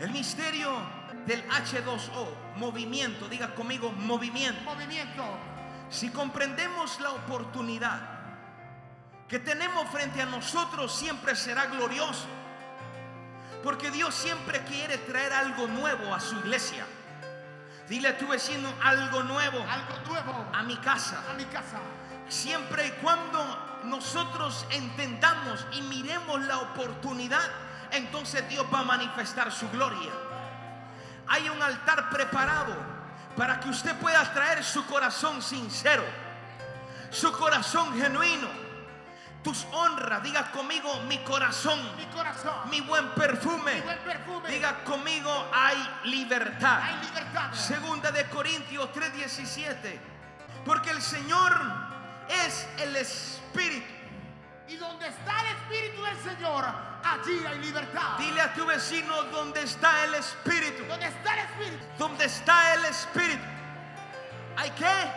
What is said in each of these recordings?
El misterio del H2O, movimiento, diga conmigo movimiento. Movimiento. Si comprendemos la oportunidad que tenemos frente a nosotros, siempre será glorioso. Porque Dios siempre quiere traer algo nuevo a su iglesia. Dile a tu vecino algo nuevo Algo nuevo a mi casa. a mi casa. Siempre y cuando nosotros entendamos y miremos la oportunidad, entonces Dios va a manifestar su gloria. Hay un altar preparado para que usted pueda traer su corazón sincero, su corazón genuino, tus honras. Diga conmigo mi corazón, Mi corazón. mi buen perfume. Mi buen perfume. Diga conmigo hay libertad. Hay libertad. Segunda de Corintios 3:17. Porque el Señor es el Espíritu. Y donde está el Espíritu del Señor, allí hay libertad. Dile a tu vecino dónde está el Espíritu. Donde está el Espíritu. ¿Dónde está el Espíritu? ¿Hay qué?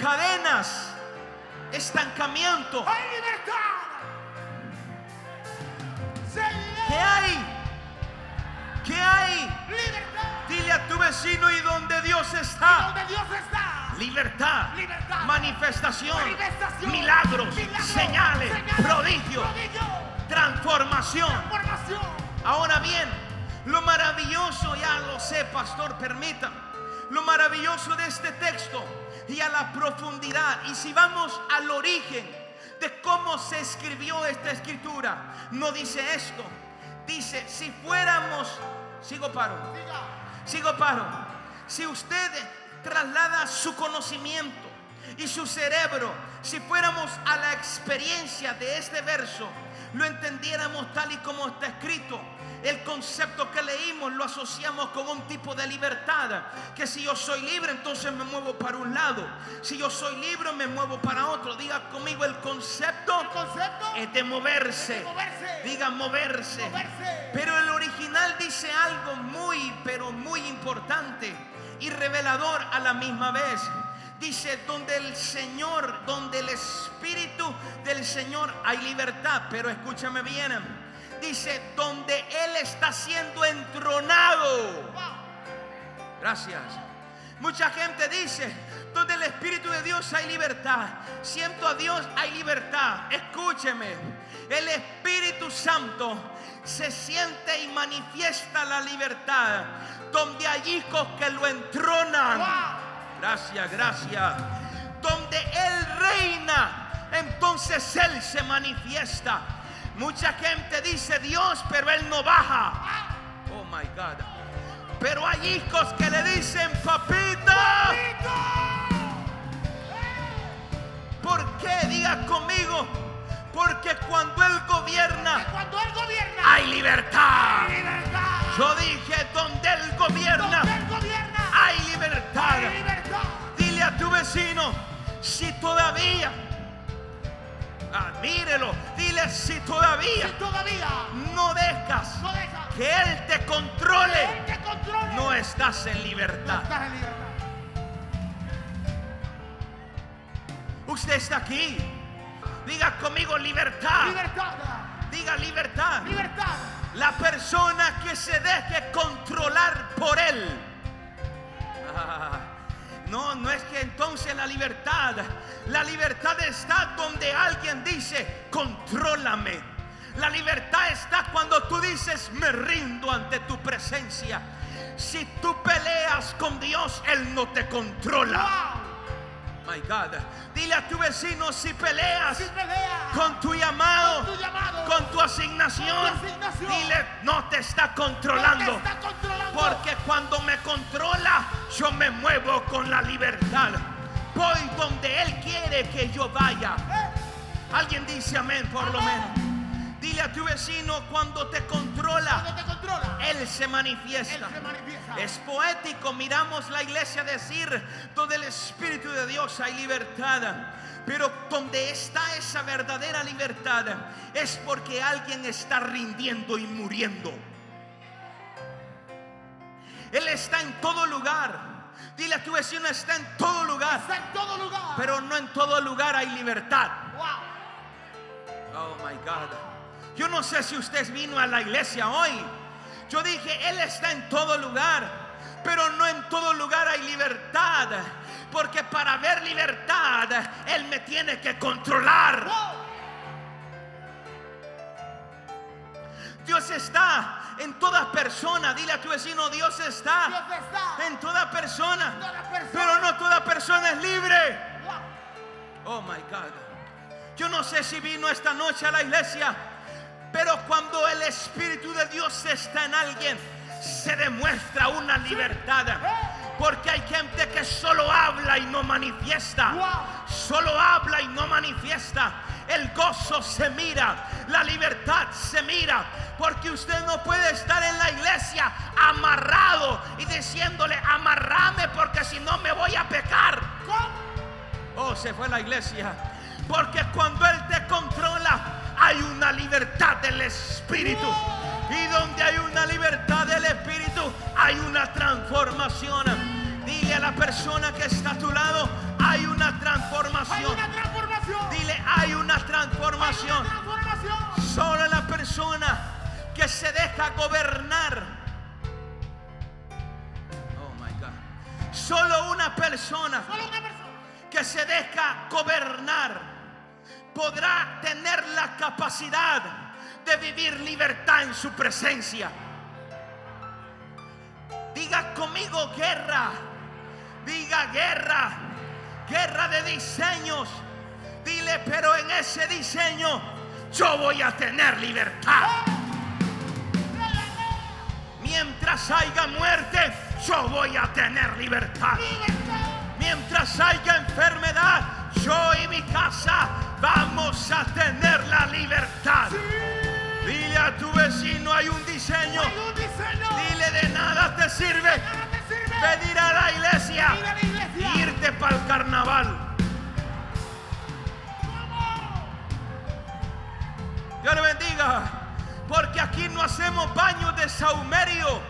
Cadenas, estancamiento. Hay libertad. ¿Qué hay? ¿Qué hay? libertad. Dile a tu vecino y donde Dios está. donde Dios está. Libertad, Libertad. manifestación, Manifestación. milagros, Milagros. señales, Señales. prodigios, Prodigio. transformación. Transformación. Ahora bien, lo maravilloso, ya lo sé, pastor, permita, lo maravilloso de este texto y a la profundidad, y si vamos al origen de cómo se escribió esta escritura, no dice esto, dice, si fuéramos, sigo paro. Sigo paro, si usted traslada su conocimiento y su cerebro, si fuéramos a la experiencia de este verso, lo entendiéramos tal y como está escrito. El concepto que leímos lo asociamos con un tipo de libertad. Que si yo soy libre, entonces me muevo para un lado. Si yo soy libre, me muevo para otro. Diga conmigo, el concepto El concepto es de moverse. de moverse. Diga moverse. Moverse. Pero el original dice algo muy, pero muy importante y revelador a la misma vez. Dice, donde el Señor, donde el Espíritu del Señor hay libertad. Pero escúchame bien. Dice, donde Él está siendo entronado. Gracias. Mucha gente dice, donde el Espíritu de Dios hay libertad. Siento a Dios, hay libertad. Escúcheme. El Espíritu Santo se siente y manifiesta la libertad. Donde hay hijos que lo entronan. Gracias, gracias. Donde Él reina, entonces Él se manifiesta. Mucha gente dice Dios, pero Él no baja. Oh my God. Pero hay hijos que le dicen, papita. ¿Por qué? Diga conmigo. Porque cuando Él gobierna, Cuando Él gobierna. hay libertad. hay libertad. Yo dije, donde Él gobierna, Donde Él gobierna. hay libertad. hay libertad. Dile a tu vecino, si todavía, ah, mírelo, dile si todavía todavía no dejas no deja que Él te que controle, Él te controle. no estás en No libertad. estás en libertad. Usted está aquí. Diga conmigo libertad. Libertad. Diga libertad. Libertad. La persona que se deje controlar por Él. Ah, no, no es que entonces la libertad, la libertad está donde alguien dice, contrólame. La libertad está cuando tú dices, me rindo ante tu presencia. Si tú peleas con Dios, Él no te controla. My God. Dile a tu vecino si peleas Si pelea con tu llamado, con tu llamado, con tu asignación, con tu asignación, dile no te está no controlando. te está controlando. Porque cuando me controla, yo me muevo con la libertad. Voy donde Él quiere que yo vaya. Eh, Alguien dice amén por lo menos. Dile a tu vecino cuando te controla, cuando te controla, Él se Él manifiesta. se manifiesta. Es poético, miramos la iglesia decir, donde el Espíritu de Dios hay libertad. Pero donde está esa verdadera libertad es porque alguien está rindiendo y muriendo. Él está en todo lugar. Dile a tu vecino, está en todo lugar. Está en todo lugar. Pero no en todo lugar hay libertad. wow. Oh my God. Yo no sé si usted vino a la iglesia hoy, Yo dije, Él está en todo lugar, pero no en todo lugar hay libertad. Porque para ver libertad, Él me tiene que controlar. Dios está en toda persona. Dile a tu vecino, Dios está, Dios está en toda persona. toda persona. Pero no toda persona es libre. Oh my God. Yo no sé si vino esta noche a la iglesia, pero cuando el Espíritu de Dios está en alguien, se demuestra una libertad. Porque hay gente que solo habla y no manifiesta. Solo habla y no manifiesta. El gozo se mira, la libertad se mira. Porque usted no puede estar en la iglesia amarrado y diciéndole, amarrame porque si no me voy a pecar. Oh, se fue la iglesia. Porque cuando Él te controla, hay una libertad del Espíritu. Y donde hay una libertad del Espíritu, hay una transformación. Dile a la persona que está a tu lado, hay una Hay transformación. una transformación. Dile, hay una Hay transformación. una transformación. Solo la persona que se deja gobernar. Oh my God. Solo una persona Solo una persona. que se deja gobernar podrá tener la capacidad de vivir libertad en su presencia. Diga conmigo guerra, diga guerra, guerra de diseños. Dile, pero en ese diseño yo voy a tener libertad. Mientras haya muerte, yo voy a tener libertad. Mientras haya enfermedad, yo y mi casa vamos a tener la libertad. Dile a tu vecino, hay un diseño. Hay un diseño. Dile, de nada te sirve Nada te sirve. venir a la iglesia, a la iglesia. irte para el carnaval. Dios le bendiga. Porque aquí no hacemos baños de saumerio,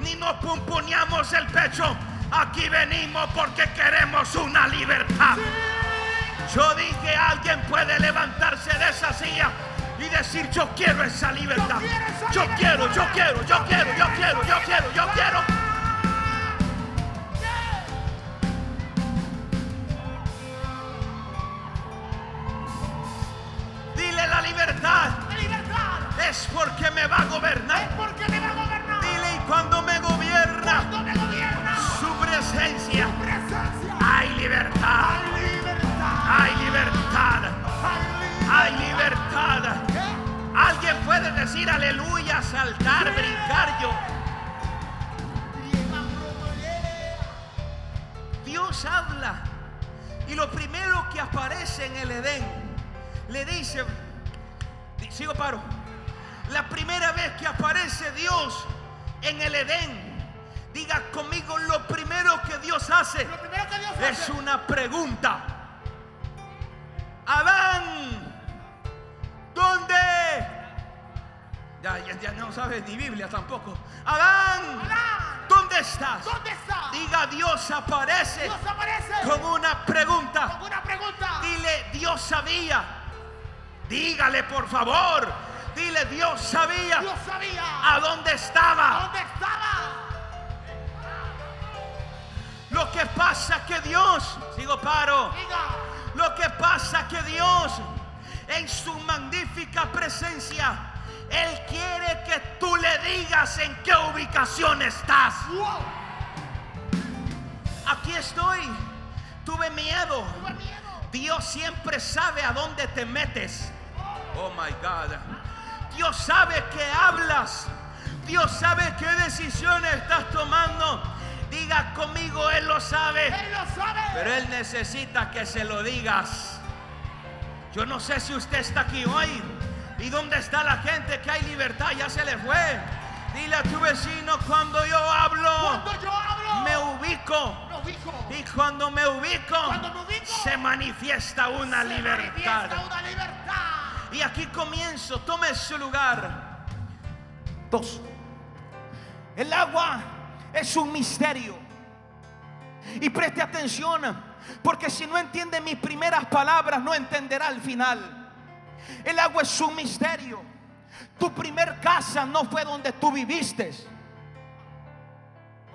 ni nos pumponeamos el pecho. Aquí venimos porque queremos una libertad. Yo dije, alguien puede levantarse de esa silla y decir, yo quiero esa libertad. Yo quiero Yo quiero, yo quiero, yo quiero, yo quiero, yo quiero, sé si usted está aquí hoy. ¿Y dónde está la gente que hay libertad? Ya se le fue. Dile a tu vecino cuando yo hablo, Cuando yo hablo, me ubico. me ubico. Y cuando me ubico, Cuando me ubico, se manifiesta una Se libertad. manifiesta una libertad. Y aquí comienzo, tome su lugar. Dos. El agua es un misterio. Y preste atención, porque si no entiende mis primeras palabras, no entenderá el final. El agua es un misterio. Tu primer casa no fue donde tú viviste.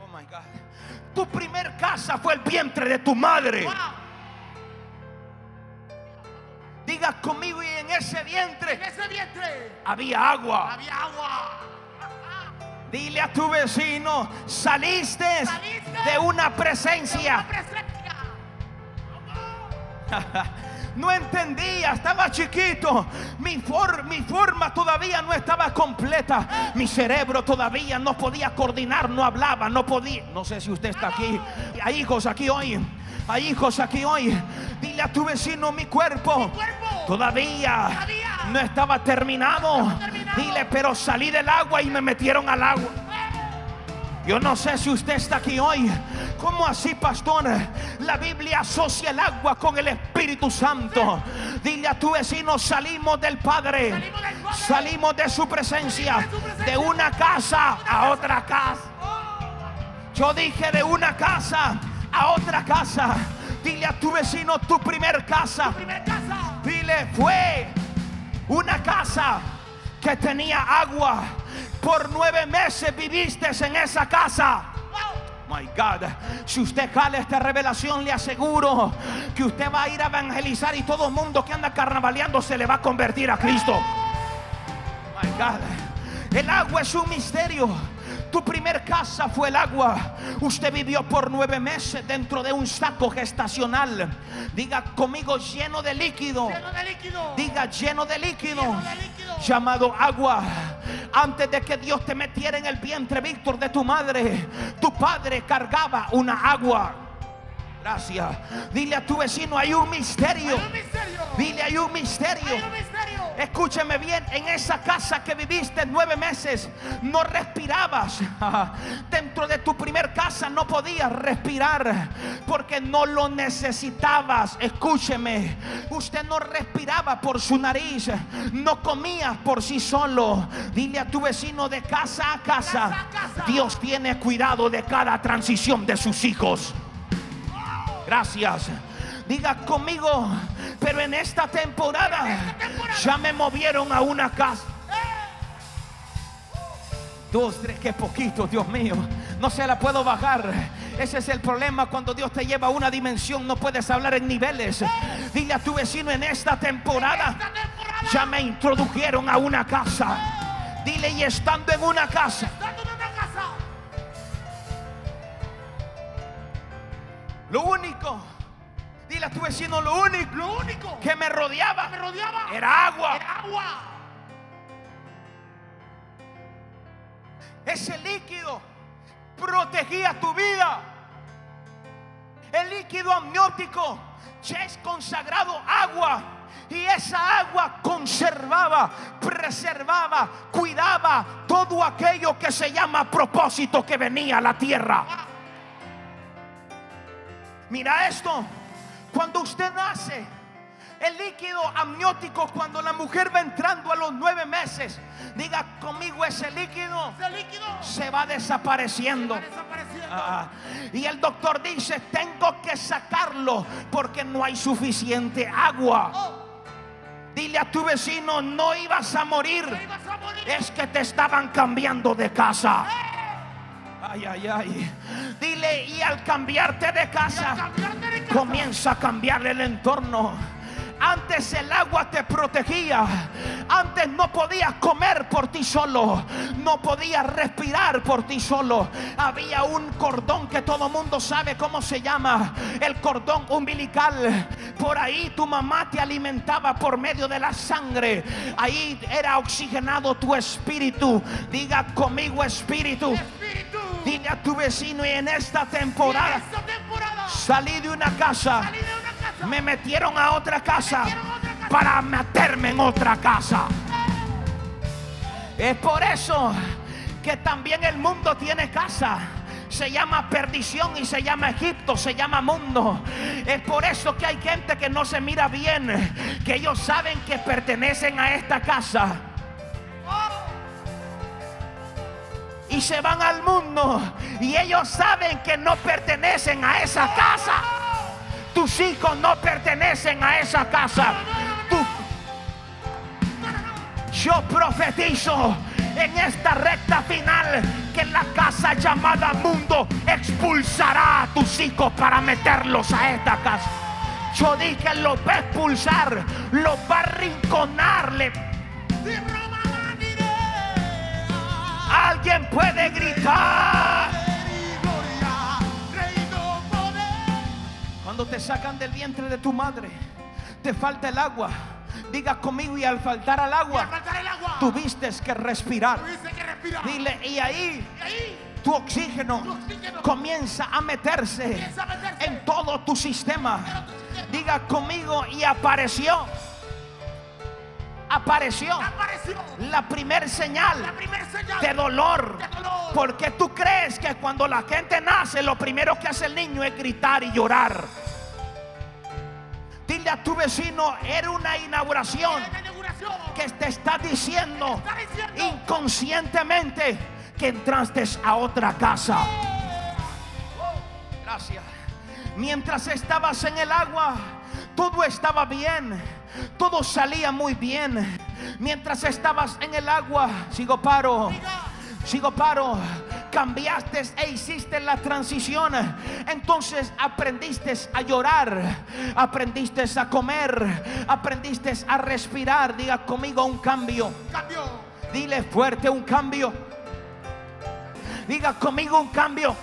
Oh my God. Tu primer casa fue el vientre de tu madre. Wow. Diga conmigo y en ese En vientre ese vientre había agua. había agua. Dile a tu vecino, saliste Saliste de una Una presencia. No entendía, estaba chiquito. Mi, for- mi forma todavía no estaba completa. Mi cerebro todavía no podía coordinar, no hablaba, no podía. No sé si usted está aquí. Hay hijos aquí hoy. Hay hijos aquí hoy. Dile a tu vecino, mi cuerpo. cuerpo Todavía Todavía no estaba terminado. No estaba terminado. Dile, pero salí del agua y me metieron al agua. Yo no sé si usted está aquí hoy. ¿Cómo así, pastor? La Biblia asocia el agua con el Espíritu Santo. Dile a tu vecino, salimos del Padre. Salimos del Padre. Salimos de su presencia. De una casa a otra casa. Yo dije de una casa a otra casa. Dile a tu vecino, tu primer casa. Primer casa. Dile, fue una casa que tenía agua. Por nueve meses viviste en esa casa. My God, si usted jala esta revelación, le aseguro que usted va a ir a evangelizar y todo el mundo que anda carnavaleando se le va a convertir a Cristo. My God, el agua es un misterio. Tu primer casa fue el agua. Usted vivió por nueve meses dentro de un saco gestacional. Diga conmigo lleno de líquido. Lleno de líquido. Diga lleno de líquido. Lleno de líquido. Llamado agua. Antes de que Dios te metiera en el vientre, Víctor, de tu madre, tu padre cargaba una agua. Dile a tu vecino, hay un misterio. Hay un misterio. Dile, hay un misterio. Hay un misterio. Escúcheme bien, en esa casa que viviste nueve meses, no respirabas. Dentro de tu primer casa no podías respirar porque no lo necesitabas. Escúcheme, usted no respiraba por su nariz, no comía por sí solo. Dile a tu vecino de casa a casa, Casa a casa. Dios tiene cuidado de cada transición de sus hijos. Gracias. Diga conmigo, pero en esta temporada, esta temporada. ya me movieron a una casa. Dos, tres, qué poquito, Dios mío. No se la puedo bajar. Ese es el problema cuando Dios te lleva a una dimensión. No puedes hablar en niveles. Dile a tu vecino en esta temporada. Esta temporada. Ya me introdujeron a una casa. Dile y estando en una casa. Lo único. Dile a tu vecino lo único. Lo único que me rodeaba me rodeaba era agua. era agua. Ese líquido protegía tu vida. El líquido amniótico ya es consagrado agua. Y esa agua conservaba, preservaba, cuidaba todo aquello que se llama propósito que venía a la tierra. Mira esto, cuando usted nace, el líquido amniótico, cuando la mujer va entrando a los nueve meses, diga conmigo ese líquido Ese líquido se va desapareciendo. va desapareciendo. Ah, y el doctor dice, tengo que sacarlo porque no hay suficiente agua. Oh, Dile a tu vecino, no ibas a morir. te ibas a morir. Es que te estaban cambiando de casa. Ay, ay, ay. Dile, y al cambiarte de casa, cambiarte de casa, comienza a cambiarle el entorno. Antes el agua te protegía. Antes no podías comer por ti solo. No podías respirar por ti solo. Había un cordón que todo mundo sabe cómo se llama. El cordón umbilical. Por ahí tu mamá te alimentaba por medio de la sangre. Ahí era oxigenado tu espíritu. Diga conmigo espíritu. Espíritu. Dile a tu vecino y en esta temporada esta temporada salí de una casa. salí de una casa. Me metieron a otra casa metieron a otra casa. para meterme en otra casa. Es por eso que también el mundo tiene casa. Se llama perdición y se llama Egipto, se llama mundo. Es por eso que hay gente que no se mira bien, que ellos saben que pertenecen a esta casa. Y se van al mundo y ellos saben que no pertenecen a esa casa. Tus hijos no pertenecen a esa casa. Yo profetizo en esta recta final que la casa llamada mundo expulsará a tus hijos para meterlos a esta casa. Yo dije, lo va a expulsar, lo va a. Alguien puede gritar. Cuando te sacan del vientre de tu madre, te falta el agua. Diga conmigo y al faltar al agua, tuviste que respirar. Dile, y ahí tu oxígeno, comienza a meterse en todo tu sistema. Diga conmigo y apareció. Apareció, la primer señal, de, dolor, Porque tú crees que cuando la gente nace, lo primero que hace el niño es gritar y llorar. Dile a tu vecino, era una inauguración, que te está diciendo, inconscientemente que entraste a otra casa. Gracias. Mientras estabas en el agua, todo estaba bien, todo salía muy bien. Mientras estabas en el agua, sigo paro, sigo paro cambiaste e hiciste la transición. Entonces aprendiste a llorar, aprendiste a comer, aprendiste a respirar. Diga conmigo un cambio. Dile fuerte un cambio. Diga conmigo un cambio.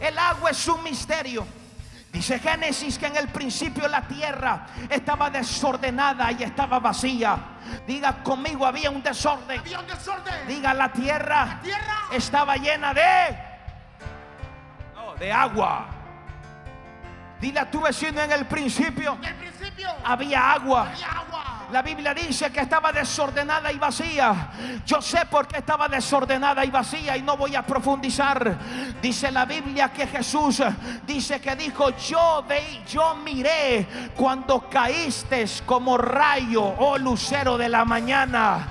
El agua es un misterio. Dice Génesis que en el principio la tierra estaba desordenada y estaba vacía. Diga conmigo, había un desorden. Diga, la tierra, estaba llena de, de agua. Dile a tu vecino en el principio, había agua. La Biblia dice que estaba desordenada y vacía. Yo sé por qué estaba desordenada y vacía y no voy a profundizar. Dice la Biblia que Jesús dice que dijo, yo ve, yo miré cuando caíste como rayo, oh lucero de la mañana.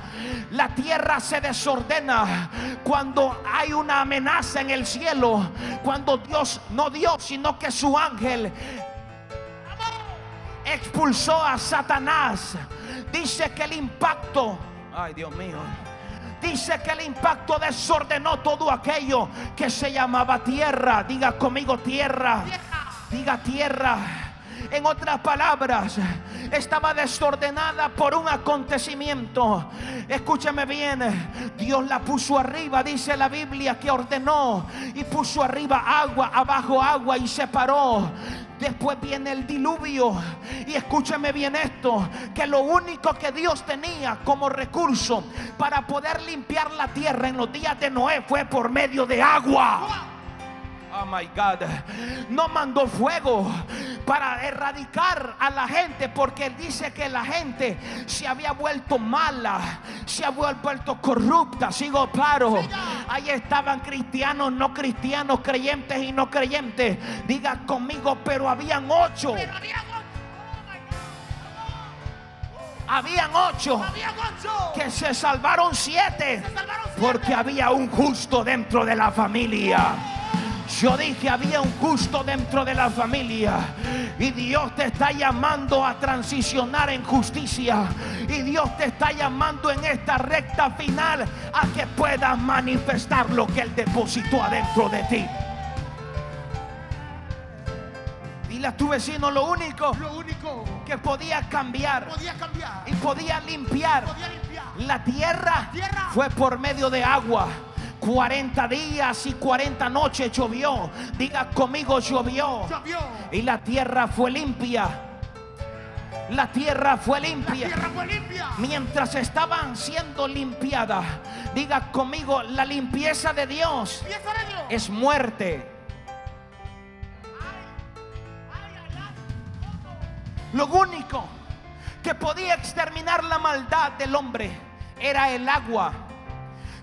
La tierra se desordena cuando hay una amenaza en el cielo. Cuando Dios, no Dios, sino que su ángel expulsó a Satanás Dice que el impacto, ay Dios mío, dice que el impacto desordenó todo aquello que se llamaba tierra. Diga conmigo tierra. Diga tierra. En otras palabras, estaba desordenada por un acontecimiento. Escúchame bien, Dios la puso arriba, dice la Biblia que ordenó y puso arriba agua, abajo agua y separó. Después viene el diluvio. Y escúcheme bien esto, que lo único que Dios tenía como recurso para poder limpiar la tierra en los días de Noé fue por medio de agua. Oh my God. No mandó fuego para erradicar a la gente porque dice que la gente se había vuelto mala, se había vuelto corrupta. Sigo claro. Ahí estaban cristianos, no cristianos, creyentes y no creyentes. Diga conmigo, pero habían ocho. Habían ocho, que se salvaron siete porque había un justo dentro de la familia. Yo dije, había un justo dentro de la familia. Y Dios te está llamando a transicionar en justicia. Y Dios te está llamando en esta recta final a que puedas manifestar lo que Él depositó adentro de ti. Dile a tu vecino lo único, lo único que podía cambiar, podía cambiar y podía limpiar, podía limpiar. La, tierra la tierra fue por medio de agua. 40 días y 40 noches llovió. Diga conmigo llovió. Y la tierra fue limpia. La tierra fue limpia. Mientras estaban siendo limpiadas. Diga conmigo, la limpieza de Dios, es muerte. Lo único que podía exterminar la maldad del hombre era el agua.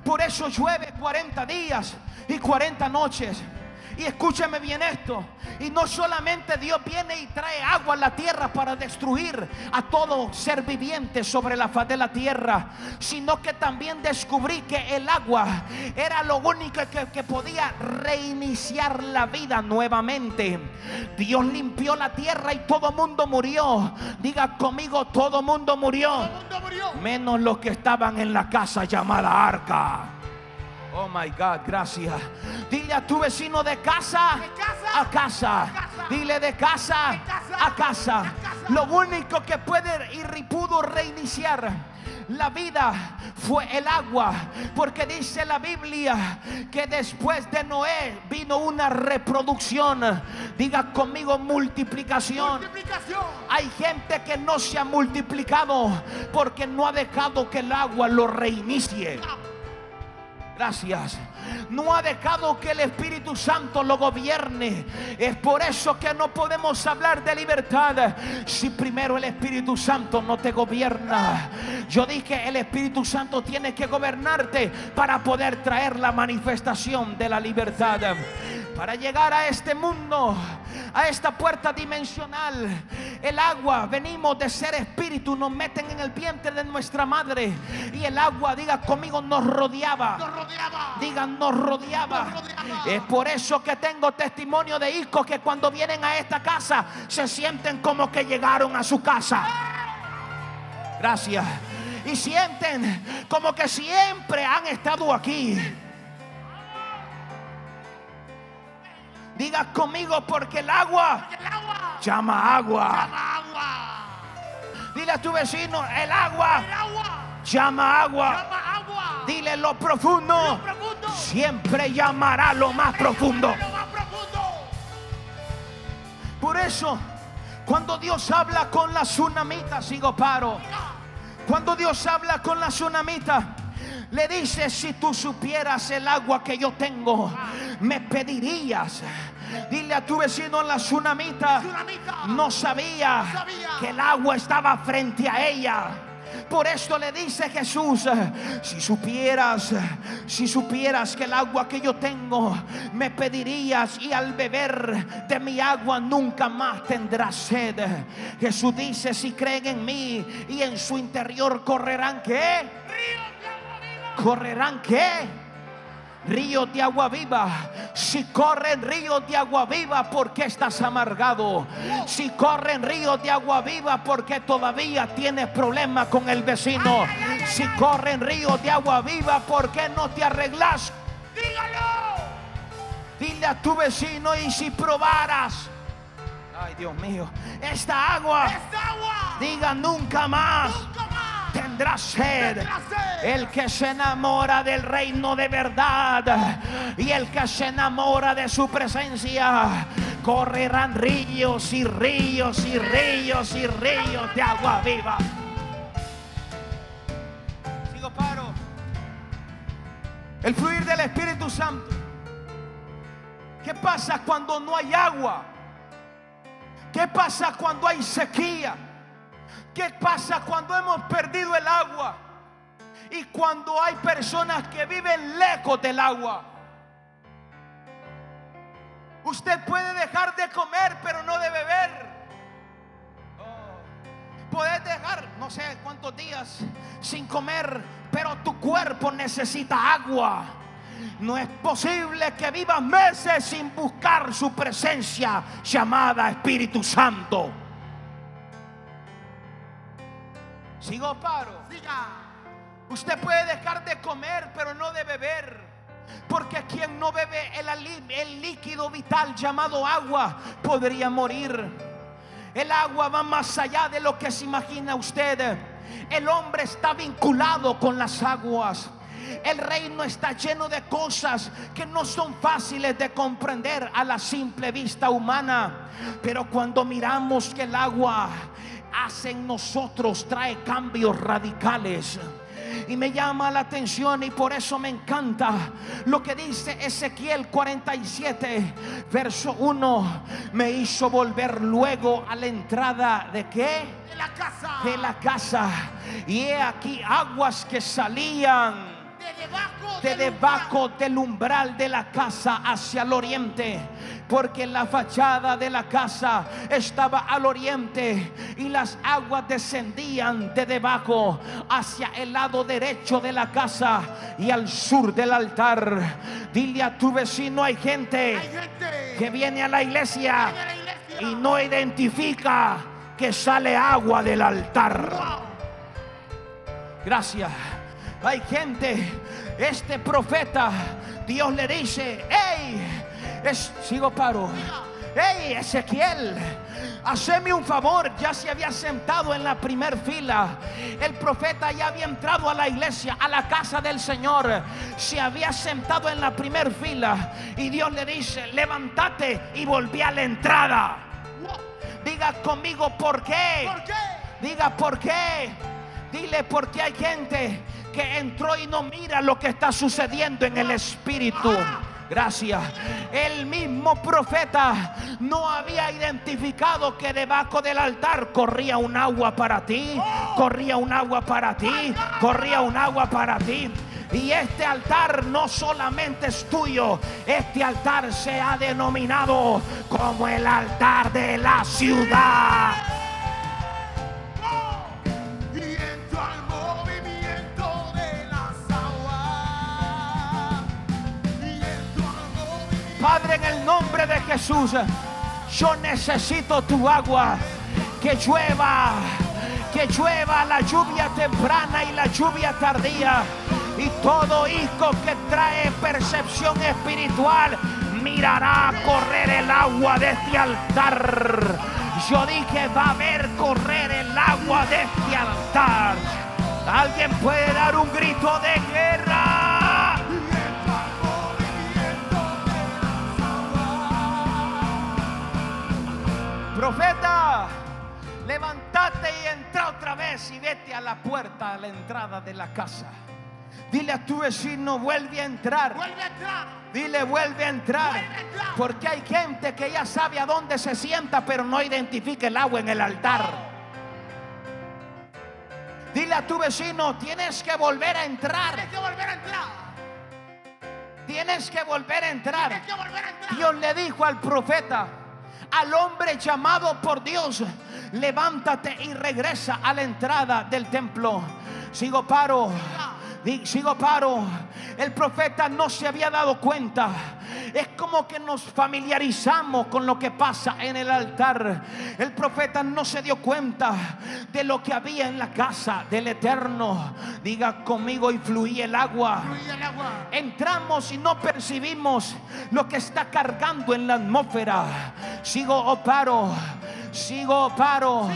Por eso llueve 40 días y 40 noches. Y escúcheme bien esto. Y no solamente Dios viene y trae agua a la tierra para destruir a todo ser viviente sobre la faz de la tierra, sino que también descubrí que el agua era lo único que, que podía reiniciar la vida nuevamente. Dios limpió la tierra y todo mundo murió. Diga conmigo, todo mundo murió. Todo el mundo murió. Menos los que estaban en la casa llamada arca. Oh my God, gracias. Dile a tu vecino de casa, De casa a casa. Dile de casa, De casa a casa. a casa. Lo único que puede y pudo reiniciar la vida fue el agua, porque dice la Biblia que después de Noé vino una reproducción. Diga conmigo multiplicación. Multiplicación. Hay gente que no se ha multiplicado porque no ha dejado que el agua lo reinicie. Gracias. No ha dejado que el Espíritu Santo lo gobierne. Es por eso que no podemos hablar de libertad si primero el Espíritu Santo no te gobierna. Yo dije, el Espíritu Santo tiene que gobernarte para poder traer la manifestación de la libertad. Para llegar a este mundo, a esta puerta dimensional, el agua, venimos de ser espíritu, nos meten en el vientre de nuestra madre y el agua, diga conmigo, nos rodeaba. Nos rodeaba. Digan, nos rodeaba. Nos rodeaba. Es por eso que tengo testimonio de hijos que cuando vienen a esta casa se sienten como que llegaron a su casa. Gracias. Y sienten como que siempre han estado aquí. Diga conmigo porque el agua El agua. llama agua. Llama agua. Dile a tu vecino, el agua El agua. llama agua. Llama agua. Dile lo profundo. Lo profundo. Siempre llamará lo más profundo. Lo más profundo. Por eso, cuando Dios habla con la tsunamita, sigo paro. Cuando Dios habla con la tsunamita, le dice, si tú supieras el agua que yo tengo, me pedirías. Dile a tu vecino la tsunamita, no sabía, que el agua estaba frente a ella. Por esto le dice Jesús, si supieras, si supieras que el agua que yo tengo, me pedirías y al beber de mi agua nunca más tendrás sed. Jesús dice, si creen en mí y en su interior correrán qué? ¿Correrán qué? Ríos de agua viva. Si corren ríos de agua viva, ¿por qué estás amargado? Si corren ríos de agua viva, ¿por qué todavía tienes problemas con el vecino? Si corren ríos de agua viva, ¿por qué no te arreglas? Dígalo. Dile a tu vecino y si probaras. Ay, Dios mío. Esta agua, Esta agua. diga nunca más. Tendrá sed. El que se enamora del reino de verdad y el que se enamora de su presencia, correrán ríos y ríos y ríos y ríos de agua viva. Sigo paro. El fluir del Espíritu Santo. ¿Qué pasa cuando no hay agua? ¿Qué pasa cuando hay sequía? ¿Qué pasa cuando hemos perdido el agua? Y cuando hay personas que viven lejos del agua. Usted puede dejar de comer, pero no de beber. Puedes dejar no sé cuántos días sin comer, pero tu cuerpo necesita agua. No es posible que vivas meses sin buscar su presencia llamada Espíritu Santo. Sigo paro. Siga. Usted puede dejar de comer, pero no de beber. Porque quien no bebe el, el líquido vital llamado agua podría morir. El agua va más allá de lo que se imagina usted. El hombre está vinculado con las aguas. El reino está lleno de cosas que no son fáciles de comprender a la simple vista humana. Pero cuando miramos que el agua hace en nosotros, trae cambios radicales. Y me llama la atención y por eso me encanta lo que dice Ezequiel 47, verso 1. Me hizo volver luego a la entrada de qué? De la casa. De la casa. Y he aquí aguas que salían De debajo de debajo del umbral de la casa hacia el oriente, porque la fachada de la casa estaba al oriente y las aguas descendían de debajo hacia el lado derecho de la casa y al sur del altar. Dile a tu vecino, hay gente, Hay gente que viene a la iglesia viene a la iglesia. y no identifica que sale agua del altar. Gracias. Hay gente, este profeta, Dios le dice, hey, es, sigo paro, hey Ezequiel, haceme un favor, ya se había sentado en la primer fila, el profeta ya había entrado a la iglesia, a la casa del Señor, se había sentado en la primer fila y Dios le dice, levántate y volví a la entrada. Diga conmigo, ¿por qué? ¿Por qué? Diga por qué. Dile porque hay gente que entró y no mira lo que está sucediendo en el espíritu. Gracias. El mismo profeta no había identificado que debajo del altar corría un agua para ti, corría un agua para ti, corría un agua para ti. Y este altar no solamente es tuyo, este altar se ha denominado como el altar de la ciudad. Padre, en el nombre de Jesús, yo necesito tu agua. Que llueva, que llueva la lluvia temprana y la lluvia tardía. Y todo hijo que trae percepción espiritual mirará correr el agua de este altar. Yo dije, va a ver correr el agua de este altar. Alguien puede dar un grito de guerra. Profeta, levántate y entra otra vez y vete a la puerta, a la entrada de la casa. Dile a tu vecino, vuelve a entrar. Vuelve a entrar. Dile, vuelve a entrar. Vuelve a entrar. Porque hay gente que ya sabe a dónde se sienta, pero no identifica el agua en el altar. Dile a tu vecino, tienes que volver a entrar. Tienes que volver a entrar. Tienes que volver a entrar. Tienes que volver a entrar. Dios le dijo al profeta, al hombre llamado por Dios, levántate y regresa a la entrada del templo. Sigo paro. Sigo paro. El profeta no se había dado cuenta. Es como que nos familiarizamos con lo que pasa en el altar. El profeta no se dio cuenta de lo que había en la casa del Eterno. Diga conmigo y fluía el agua. Fluye el agua. Entramos y no percibimos lo que está cargando en la atmósfera. Sigo o paro. Sigo o paro.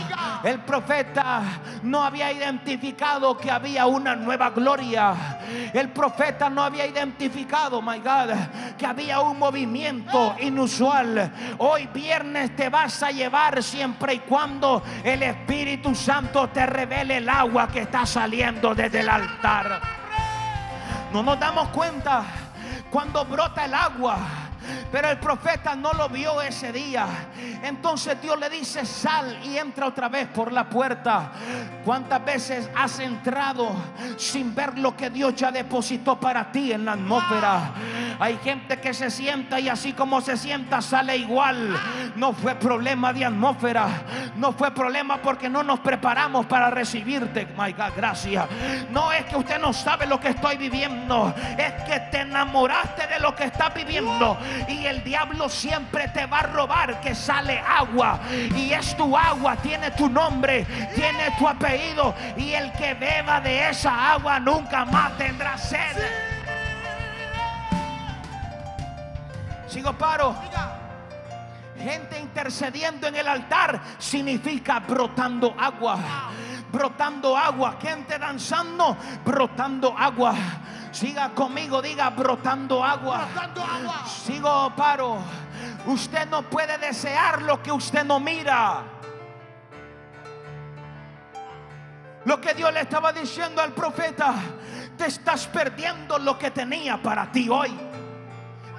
El profeta no había identificado que había una nueva gloria. El profeta no había identificado, my God, que había un movimiento inusual. Hoy viernes te vas a llevar siempre y cuando el Espíritu Santo te revele el agua que está saliendo desde el altar. No nos damos cuenta cuando brota el agua. Pero el profeta no lo vio ese día. Entonces Dios le dice, sal y entra otra vez por la puerta. ¿Cuántas veces has entrado sin ver lo que Dios ya depositó para ti en la atmósfera? Hay gente que se sienta y así como se sienta sale igual. No fue problema de atmósfera. No fue problema porque no nos preparamos para recibirte. My God, gracias. No es que usted no sabe lo que estoy viviendo. Es que te enamoraste de lo que estás viviendo. Y el diablo siempre te va a robar que sale agua. Y es tu agua, tiene tu nombre, tiene tu apellido. Y el que beba de esa agua nunca más tendrá sed. Sigo paro. Gente intercediendo en el altar significa brotando agua. Brotando agua. Gente danzando, brotando agua. Siga conmigo, diga brotando agua. Brotando agua. Sigo paro. Usted no puede desear lo que usted no mira. Lo que Dios le estaba diciendo al profeta, te estás perdiendo lo que tenía para ti hoy.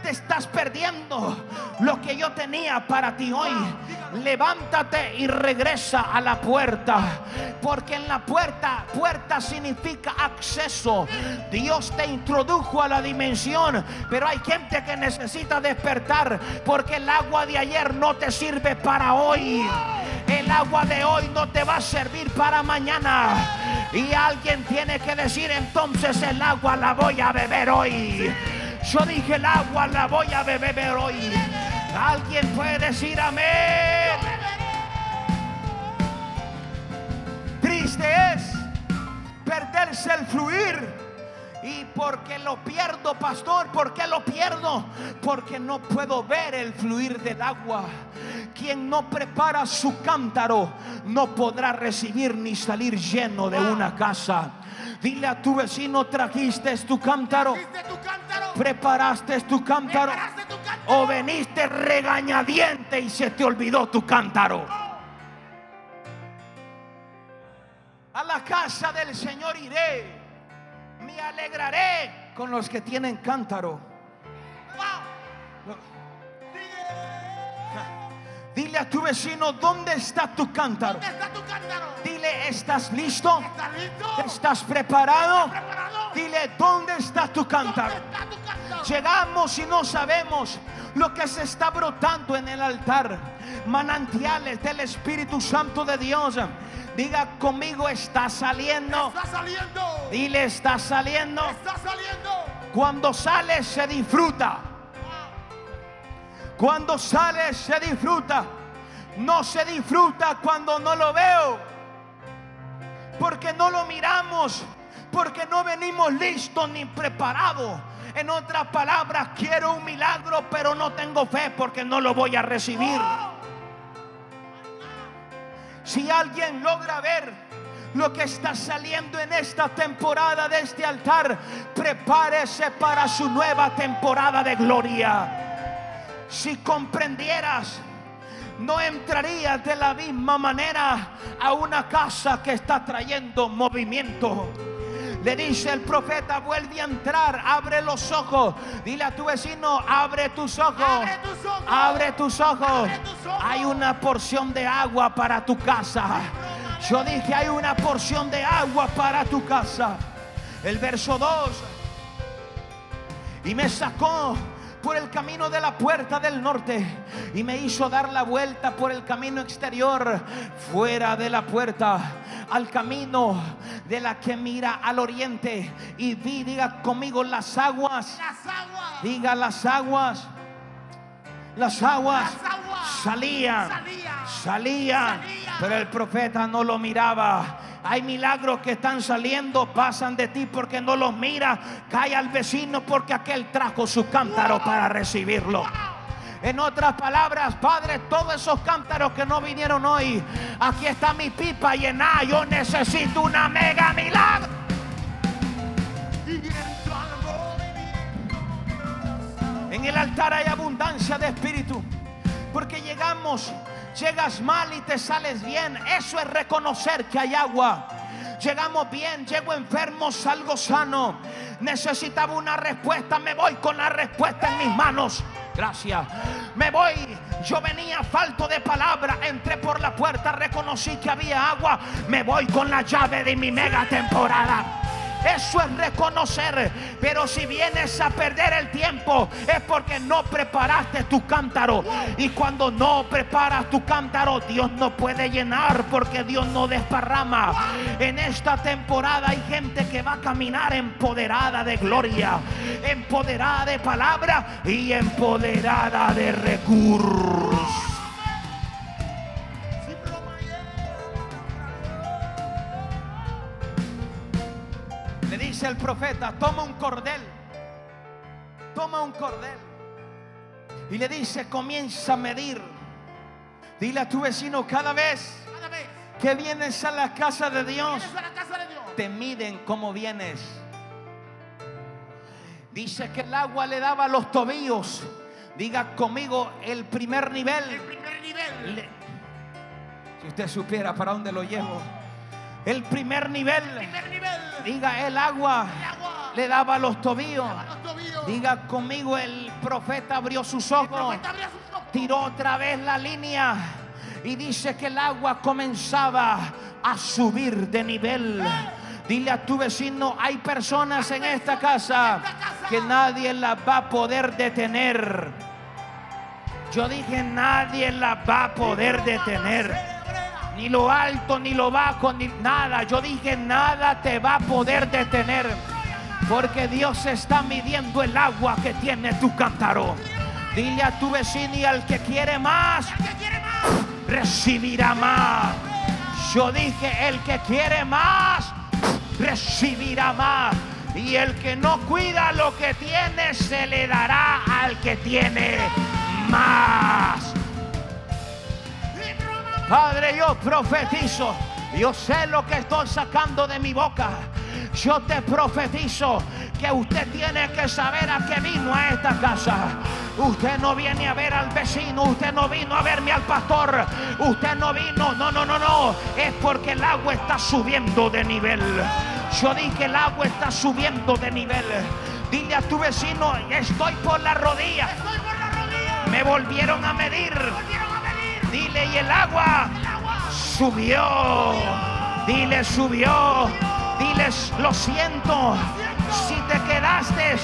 Te estás perdiendo lo que yo tenía para ti hoy. Levántate y regresa a la puerta. Porque en la puerta, puerta significa acceso. Dios te introdujo a la dimensión. Pero hay gente que necesita despertar. Porque el agua de ayer no te sirve para hoy. El agua de hoy no te va a servir para mañana. Y alguien tiene que decir entonces el agua la voy a beber hoy. Yo dije el agua la voy a beber hoy. Alguien puede decir amén. Triste es perderse el fluir. ¿Y porque lo pierdo, pastor? ¿Por qué lo pierdo? Porque no puedo ver el fluir del agua. Quien no prepara su cántaro no podrá recibir ni salir lleno de una casa. Dile a tu vecino, trajiste tu cántaro. ¿Viste tu cántaro? Preparaste tu cántaro. ¿Preparaste tu cántaro? O veniste regañadiente y se te olvidó tu cántaro. A la casa del Señor iré. Me alegraré con los que tienen cántaro. Wow. Dile a tu vecino, ¿dónde está tu cántaro? ¿Dónde está tu cántaro? Dile, ¿estás listo? ¿Estás listo? ¿Estás preparado? preparado? Dile, ¿dónde está tu ¿Dónde cántaro? está tu cántaro? Llegamos y no sabemos lo que se está brotando en el altar. Manantiales del Espíritu Santo de Dios. Diga conmigo, está saliendo. Está saliendo. Dile, está saliendo. Está saliendo. Cuando sale se disfruta. Cuando sale se disfruta. No se disfruta cuando no lo veo. Porque no lo miramos. Porque no venimos listos ni preparados. En otras palabras, quiero un milagro, pero no tengo fe porque no lo voy a recibir. Si alguien logra ver lo que está saliendo en esta temporada de este altar, prepárese para su nueva temporada de gloria. Si comprendieras, no entrarías de la misma manera a una casa que está trayendo movimiento. Le dice el profeta, vuelve a entrar, abre los ojos. Dile a tu vecino, abre tus ojos. Abre tus ojos. Abre tus ojos. Abre tus ojos. Hay una porción de agua para tu casa. Yo dije, hay una porción de agua para tu casa. El verso 2. Y me sacó por el camino de la puerta del norte y me hizo dar la vuelta por el camino exterior fuera de la puerta al camino de la que mira al oriente y vi diga conmigo las aguas. Las aguas. diga las aguas. Las aguas Las aguas. salían salían, salían. Salían. pero el profeta no lo miraba hay milagros que están saliendo, pasan de ti porque no los mira. Cae al vecino porque aquel trajo su cántaro para recibirlo. En otras palabras, Padre, todos esos cántaros que no vinieron hoy, aquí está mi pipa llena. Yo necesito una mega milagro. En el altar hay abundancia de espíritu. Porque llegamos, llegas mal y te sales bien. Eso es reconocer que hay agua. Llegamos bien, llego enfermo, salgo sano. Necesitaba una respuesta, me voy con la respuesta en mis manos. Gracias. Me voy. Yo venía falto de palabra, entré por la puerta, reconocí que había agua. Me voy con la llave de mi mega temporada. Eso es reconocer. Pero si vienes a perder el tiempo es porque no preparaste tu cántaro. Y cuando no preparas tu cántaro, Dios no puede llenar porque Dios no desparrama. En esta temporada hay gente que va a caminar empoderada de gloria, empoderada de palabra y empoderada de recursos. Dice el profeta, toma un cordel, toma un cordel. Y le dice, comienza a medir. Dile a tu vecino, cada vez Cada vez que vienes a la casa de Dios, casa de te miden como vienes. Dice que el agua le daba los tobillos. Diga conmigo el primer El nivel. primer nivel. Le- si usted supiera para dónde lo llevo. El primer nivel. primer nivel. Diga el agua le daba los tobillos. Diga conmigo, el profeta abrió sus ojos, profeta abrió sus ojos. tiró otra vez la línea y dice que el agua comenzaba a subir de nivel. Dile a tu vecino, hay personas en esta casa que nadie las va a poder detener. Yo dije, nadie las va a poder detener. Ni lo alto, ni lo bajo, ni nada. Yo dije, nada te va a poder detener. Porque Dios está midiendo el agua que tiene tu cántaro. Dile a tu vecino y al que quiere más, recibirá más. Yo dije, el que quiere más, recibirá más. Y el que no cuida lo que tiene, se le dará al que tiene más. Padre, yo profetizo. Yo sé lo que estoy sacando de mi boca. Yo te profetizo que usted tiene que saber a qué vino a esta casa. Usted no viene a ver al vecino, usted no vino a verme al pastor, usted no vino, no, no, no, no, es porque el agua está subiendo de nivel. Yo dije el agua está subiendo de nivel. Dile a tu vecino, estoy por la rodilla. Estoy por la rodilla. Me volvieron a medir. Volvieron a medir. Dile y el agua subió. Dile subió. Diles lo siento. Si te quedaste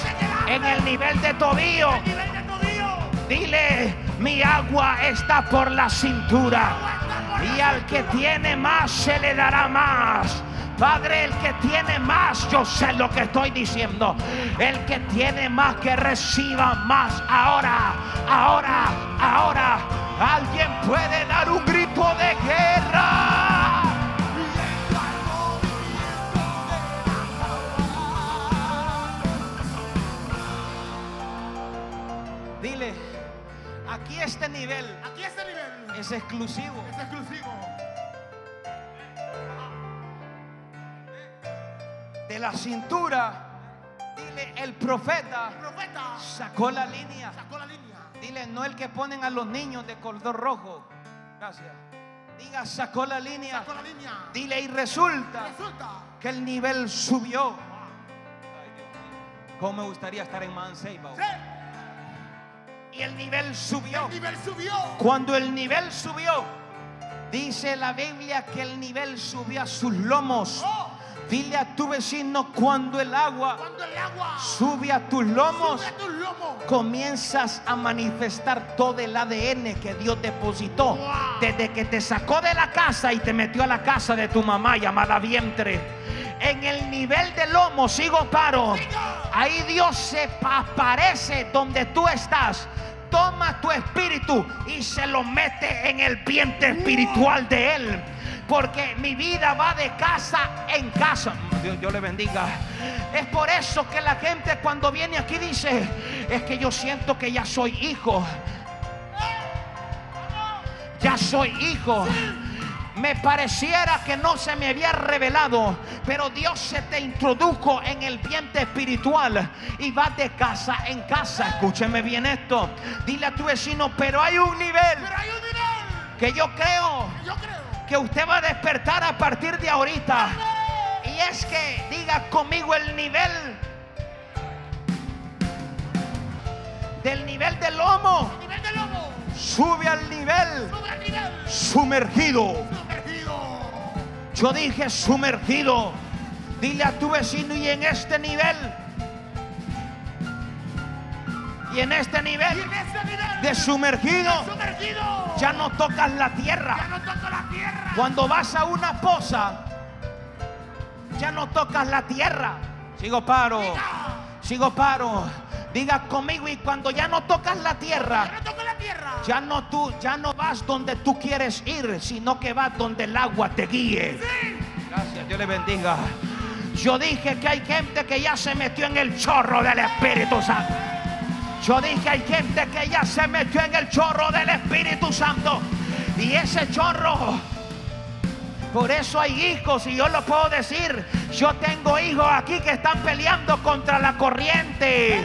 en el nivel de tobillo, El nivel de tobillo. dile mi agua está por la cintura. Y al que tiene más se le dará más. Padre, el que tiene más, yo sé lo que estoy diciendo. El que tiene más que reciba más. Ahora, ahora, ahora. Alguien puede dar un grito de guerra. Dile, aquí este nivel Aquí este nivel es exclusivo. es exclusivo. De la cintura, dile, el profeta El profeta sacó la línea. sacó la línea. Dile, no el que ponen a los niños de color rojo. Gracias. Diga, sacó la línea. Sacó la línea. Dile, y resulta Resulta. que el nivel subió. Ay, Dios mío. ¿Cómo me gustaría estar en Manseiba? Sí, Y el nivel subió. el nivel subió. Cuando el nivel subió, dice la Biblia que el nivel subió a sus lomos. Oh, Dile a tu vecino cuando el agua cuando el agua sube a tus lomos, sube a tus lomos. comienzas a manifestar todo el ADN que Dios depositó Wow. desde que te sacó de la casa y te metió a la casa de tu mamá llamada vientre. En el nivel del lomo, sigo paro. Ahí Dios se pa- aparece donde tú estás. Toma tu espíritu y se lo mete en el vientre espiritual de Él. Porque mi vida va de casa en casa. Dios, Dios le bendiga. Es por eso que la gente cuando viene aquí dice, es que yo siento que ya soy hijo. Ya soy hijo. Me pareciera que no se me había revelado, pero Dios se te introdujo en el vientre espiritual y va de casa en casa. Escúcheme bien esto. Dile a tu vecino, pero hay un nivel Pero hay un nivel. que yo creo Yo creo. Que usted va a despertar a partir de ahorita. Y es que diga conmigo el nivel del nivel del lomo. El nivel del lomo. Sube al nivel Sube al nivel. sumergido. Sumergido. Yo dije sumergido. Dile a tu vecino y en este nivel. Y en este Y nivel en ese nivel. de sumergido Sumergido. ya no tocas la Ya tierra. no toco la tierra. Cuando vas a una poza, ya no tocas la tierra. Sigo paro. Sigo paro. Diga conmigo y cuando ya no tocas la Ya tierra, no toco la tierra. ya no tú, ya no vas donde tú quieres ir, sino que vas donde el agua te guíe. Gracias, Dios le bendiga. Yo dije que hay gente que ya se metió en el chorro del Espíritu Santo. Yo dije hay gente que ya se metió en el chorro del Espíritu Santo. Y ese chorro, por eso hay hijos, y yo lo puedo decir. Yo tengo hijos aquí que están peleando contra la corriente.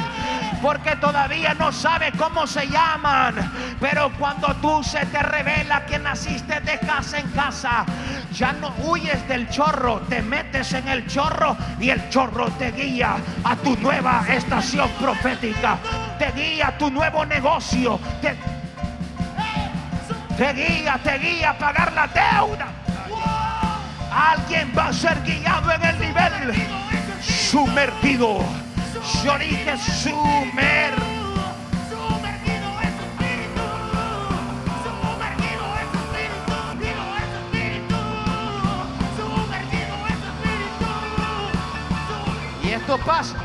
Porque todavía no sabe cómo se llaman. Pero cuando tú se te revela que naciste de casa en casa, ya no huyes del chorro, te metes en el chorro y el chorro te guía a tu nueva estación profética, te guía a tu nuevo negocio, te, te guía, te guía a pagar la deuda. Alguien va a ser guiado en el nivel sumergido. Yo dije sumer. Y esto pasa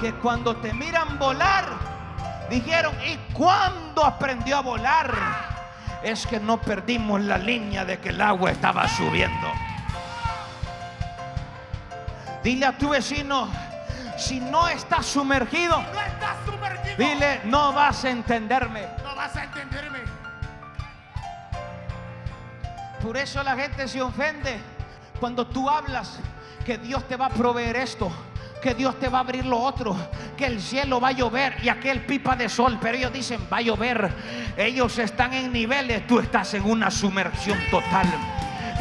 que cuando te miran volar, dijeron, ¿y cuándo aprendió a volar? Es que no perdimos la línea de que el agua estaba subiendo. Dile a tu vecino, si no estás sumergido, No estás sumergido. dile, no vas a entenderme. No vas a entenderme. Por eso la gente se ofende cuando tú hablas que Dios te va a proveer esto, que Dios te va a abrir lo otro, que el cielo va a llover y aquel pipa de sol, pero ellos dicen va a llover. Ellos están en niveles, tú estás en una sumersión total.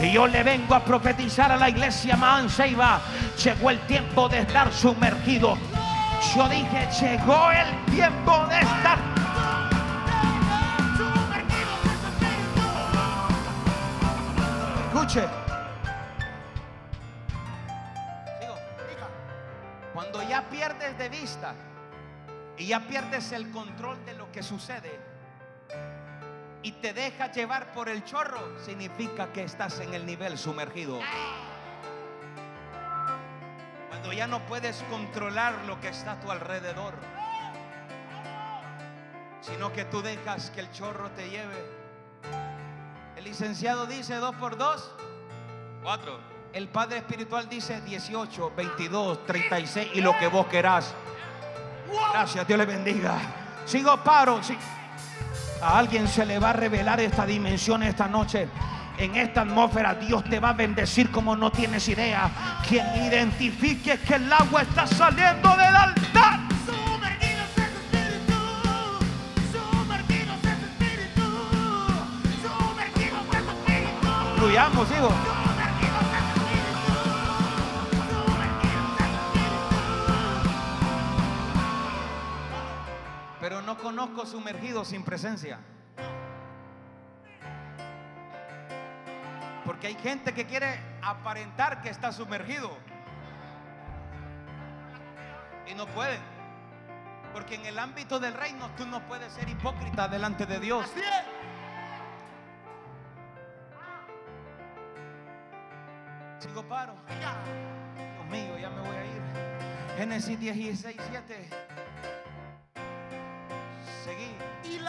Y yo le vengo a profetizar a la iglesia Manseiba, llegó el tiempo de estar sumergido. Yo dije, llegó el tiempo de estar. Escuche. Cuando ya pierdes de vista y ya pierdes el control de lo que sucede y te dejas llevar por el chorro, significa que estás en el nivel sumergido. Cuando ya no puedes controlar lo que está a tu alrededor, sino que tú dejas que el chorro te lleve. El licenciado dice 2 por 2, 4. El padre espiritual dice 18, 22, 36 y lo que vos querás. Gracias, Dios le bendiga. Sigo paro. sí. A alguien se le va a revelar esta dimensión esta noche. En esta atmósfera Dios te va a bendecir como no tienes idea. Quien identifique que el agua está saliendo del altar. Sumergidos en conozco sumergido sin presencia. Porque hay gente que quiere aparentar que está sumergido. Y no puede. Porque en el ámbito del reino tú no puedes ser hipócrita delante de Dios. Así es. Sigo paro. Dios mío, ya me voy a ir. Génesis 16, 7.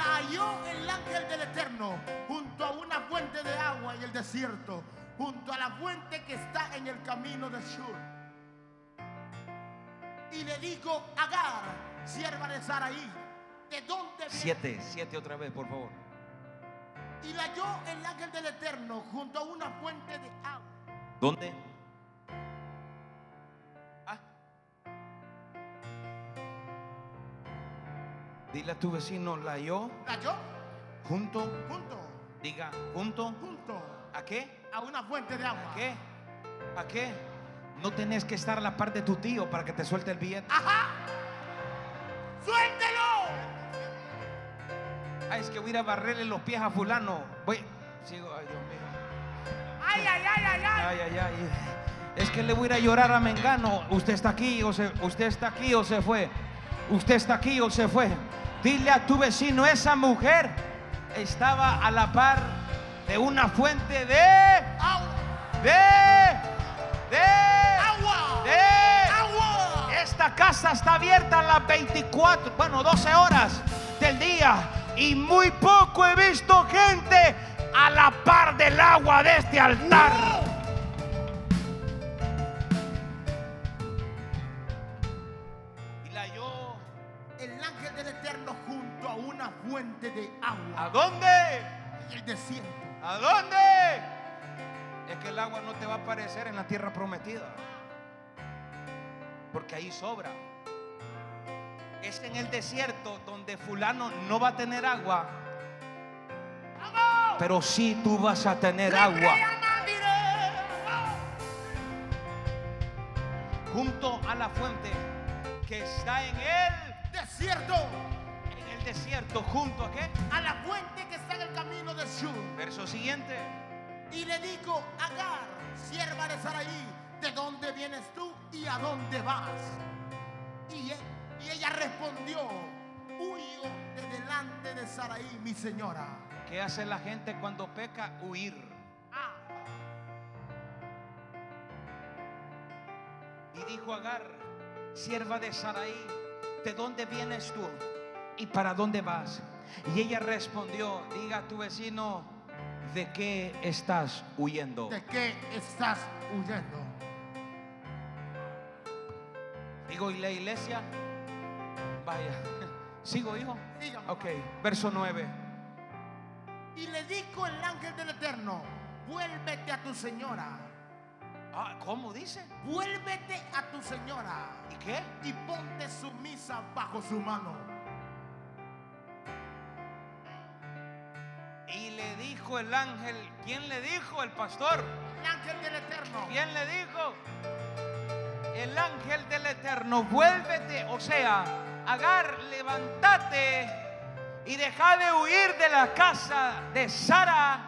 La halló el ángel del Eterno junto a una fuente de agua en el desierto, junto a la fuente que está en el camino de Shur. Y le dijo, Agar, sierva de Saraí, ¿de dónde viene? 7, 7 otra vez, por favor. Y la halló el ángel del Eterno junto a una fuente de agua. ¿Dónde? Dile a tu vecino, la yo La halló junto, junto, diga, junto, junto ¿a qué? a una fuente de agua. ¿A qué? ¿A qué? No tenés que estar a la par de tu tío para que te suelte el billete. ¡Ajá! ¡Suéltelo! Ah, es que voy a ir a barrerle los pies a fulano. Voy. Sigo, ay Dios mío. ¡Ay, ay, ay, ay, ay! Ay, ay, ay. Es que le voy a ir a llorar a Mengano. Usted está aquí o se, usted está aquí o se fue. Usted está aquí o se fue. Dile a tu vecino, esa mujer estaba a la par de una fuente de, ¡Agua! de, de, ¡Agua! de. ¡Agua! Esta casa está abierta a las 24, bueno, 12 horas del día. Y muy poco he visto gente a la par del agua de este altar. Te va a aparecer en la tierra prometida. Porque ahí sobra. Es en el desierto donde fulano no va a tener agua, pero sí tú vas a tener agua. Junto a la fuente que está en el, Desierto. en el desierto, junto a qué? A la fuente que está en el camino de Shur. Verso siguiente. Y le dijo, Agar, sierva de Saraí, ¿de dónde vienes tú y a dónde vas? Y, e- y ella respondió, huyo de delante de Saraí, mi señora. ¿Qué hace la gente cuando peca? Huir. Ah, Y dijo Agar, sierva de Saraí, ¿de dónde vienes tú? ¿Y para dónde vas? Y ella respondió, diga a tu vecino, ¿de qué estás huyendo? ¿de qué estás huyendo? Digo, ¿y la iglesia? Vaya, ¿sigo hijo? Dígame. Ok, verso 9. Y le dijo el ángel del Eterno, vuélvete a tu señora, Ah, ¿Cómo dice? vuélvete a tu señora ¿Y qué? y ponte sumisa bajo su mano. Dijo el ángel, ¿quién le dijo? El pastor. El ángel del Eterno. ¿Quién le dijo? El ángel del Eterno, vuélvete, o sea, Agar, levántate y deja de huir de la casa de Sara.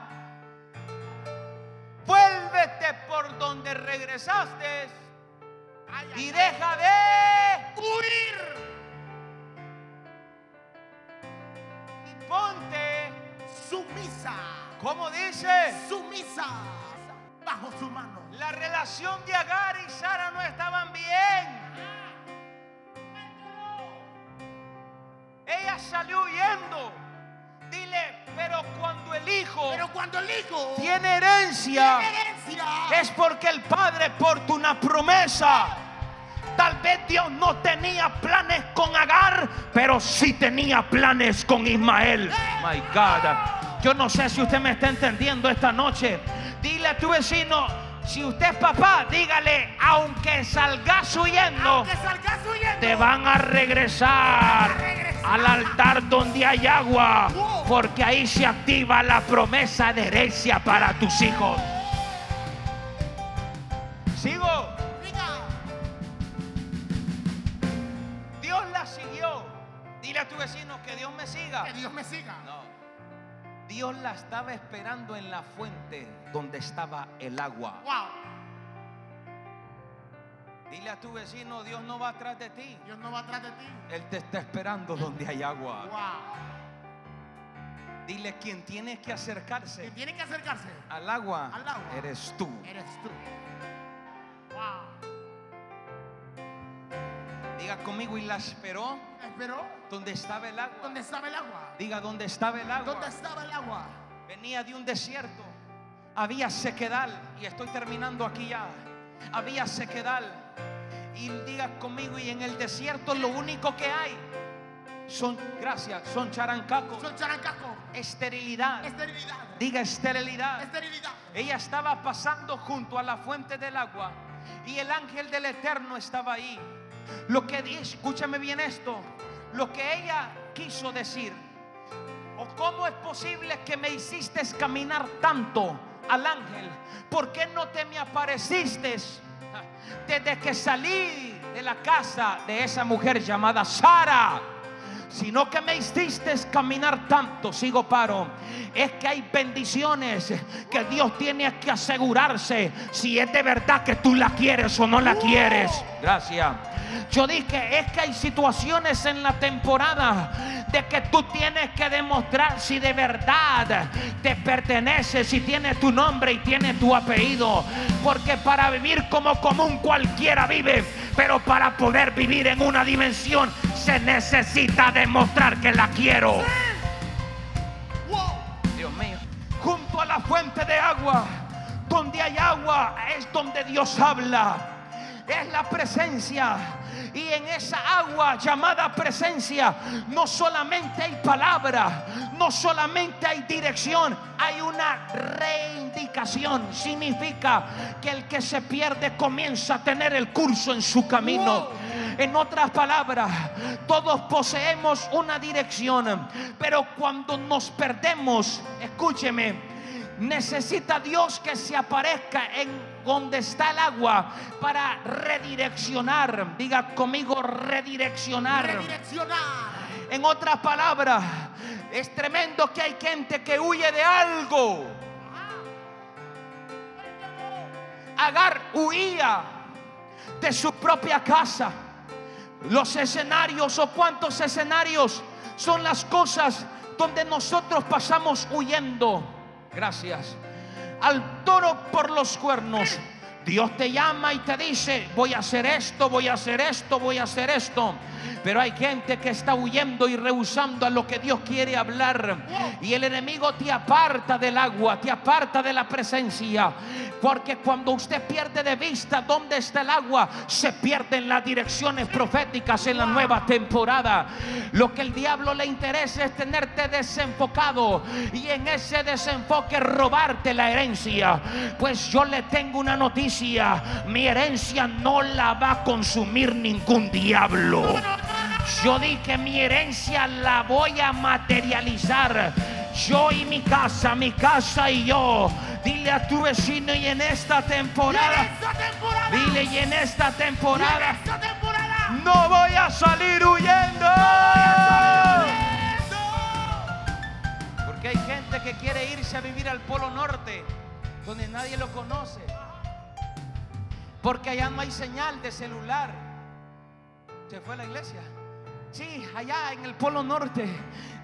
Vuélvete por donde regresaste Ay, ay, y deja de huir. y ponte, Sumisa. Como dice, Sumisa. Bajo su mano. la relación de Agar y Sara no estaban bien. Ella salió huyendo. Dile, pero cuando el hijo Pero cuando el hijo tiene herencia, tiene herencia, es porque el padre porta una promesa. Tal vez Dios no tenía planes con Agar, pero sí tenía planes con Ismael. My God. Yo no sé si usted me está entendiendo esta noche. Dile a tu vecino, si usted es papá, dígale, aunque salgas huyendo, aunque salgas huyendo, te van a regresar al altar donde hay agua, porque ahí se activa la promesa de herencia para tus hijos. Sigo. Dios la siguió. Dile a tu vecino que Dios me siga. que Dios me siga. No. Dios la estaba esperando en la fuente donde estaba el agua. Wow. Dile a tu vecino, Dios no va atrás de ti. Dios no va atrás de ti. Él te está esperando donde hay agua. Wow. Dile, quien tiene que acercarse Quien tiene que acercarse al agua, Al agua. eres tú. eres tú. Wow. Diga conmigo, y la esperó Esperó. donde estaba el agua. ¿Dónde estaba el agua? Diga, ¿dónde estaba el agua? ¿Dónde estaba el agua? Venía de un desierto. Había sequedal. Y estoy terminando aquí ya. Había sequedal. Y diga conmigo, y en el desierto lo único que hay son, gracias, son charancacos. Son charancaco. Esterilidad. Esterilidad. Diga esterilidad. Esterilidad. Ella estaba pasando junto a la fuente del agua y el ángel del Eterno estaba ahí. Lo que di- escúchame bien esto, lo que ella quiso decir, o cómo es posible que me hiciste caminar tanto al ángel, ¿por qué no te me apareciste desde que salí de la casa de esa mujer llamada Sara? sino que me hiciste caminar tanto, sigo paro. Es que hay bendiciones que Dios tiene que asegurarse si es de verdad que tú la quieres o no la quieres. Gracias. Yo dije, es que hay situaciones en la temporada de que tú tienes que demostrar si de verdad te pertenece, si tiene tu nombre y tiene tu apellido. Porque para vivir como común cualquiera vive, pero para poder vivir en una dimensión se necesita demostrar que la quiero. Dios mío. Junto a la fuente de agua, donde hay agua, es donde Dios habla. Es la presencia. Y en esa agua llamada presencia no solamente hay palabra, no solamente hay dirección, hay una reindicación. Significa que el que se pierde comienza a tener el curso en su camino. En otras palabras, todos poseemos una dirección, pero cuando nos perdemos, escúcheme, necesita Dios que se aparezca en donde está el agua para redireccionar. Diga conmigo redireccionar. Redireccionar. En otras palabras, es tremendo que hay gente que huye de algo. Agar huía de su propia casa. Los escenarios o cuántos escenarios son las cosas donde nosotros pasamos huyendo. Gracias. Al toro por los cuernos. Dios te llama y te dice, voy a hacer esto, voy a hacer esto, voy a hacer esto. Pero hay gente que está huyendo y rehusando a lo que Dios quiere hablar. Y el enemigo te aparta del agua, te aparta de la presencia. Porque cuando usted pierde de vista dónde está el agua, se pierden las direcciones proféticas en la nueva temporada. Lo que el diablo le interesa es tenerte desenfocado y en ese desenfoque robarte la herencia. Pues yo le tengo una noticia, mi herencia no la va a consumir ningún diablo. Yo dije mi herencia la voy a materializar. Yo y mi casa, mi casa y yo. Dile a tu vecino y en esta temporada. Dile y en esta temporada. No voy a salir huyendo. Porque hay gente que quiere irse a vivir al Polo Norte, donde nadie lo conoce. Porque allá no hay señal de celular. Se fue a la iglesia. Sí, allá en el Polo Norte.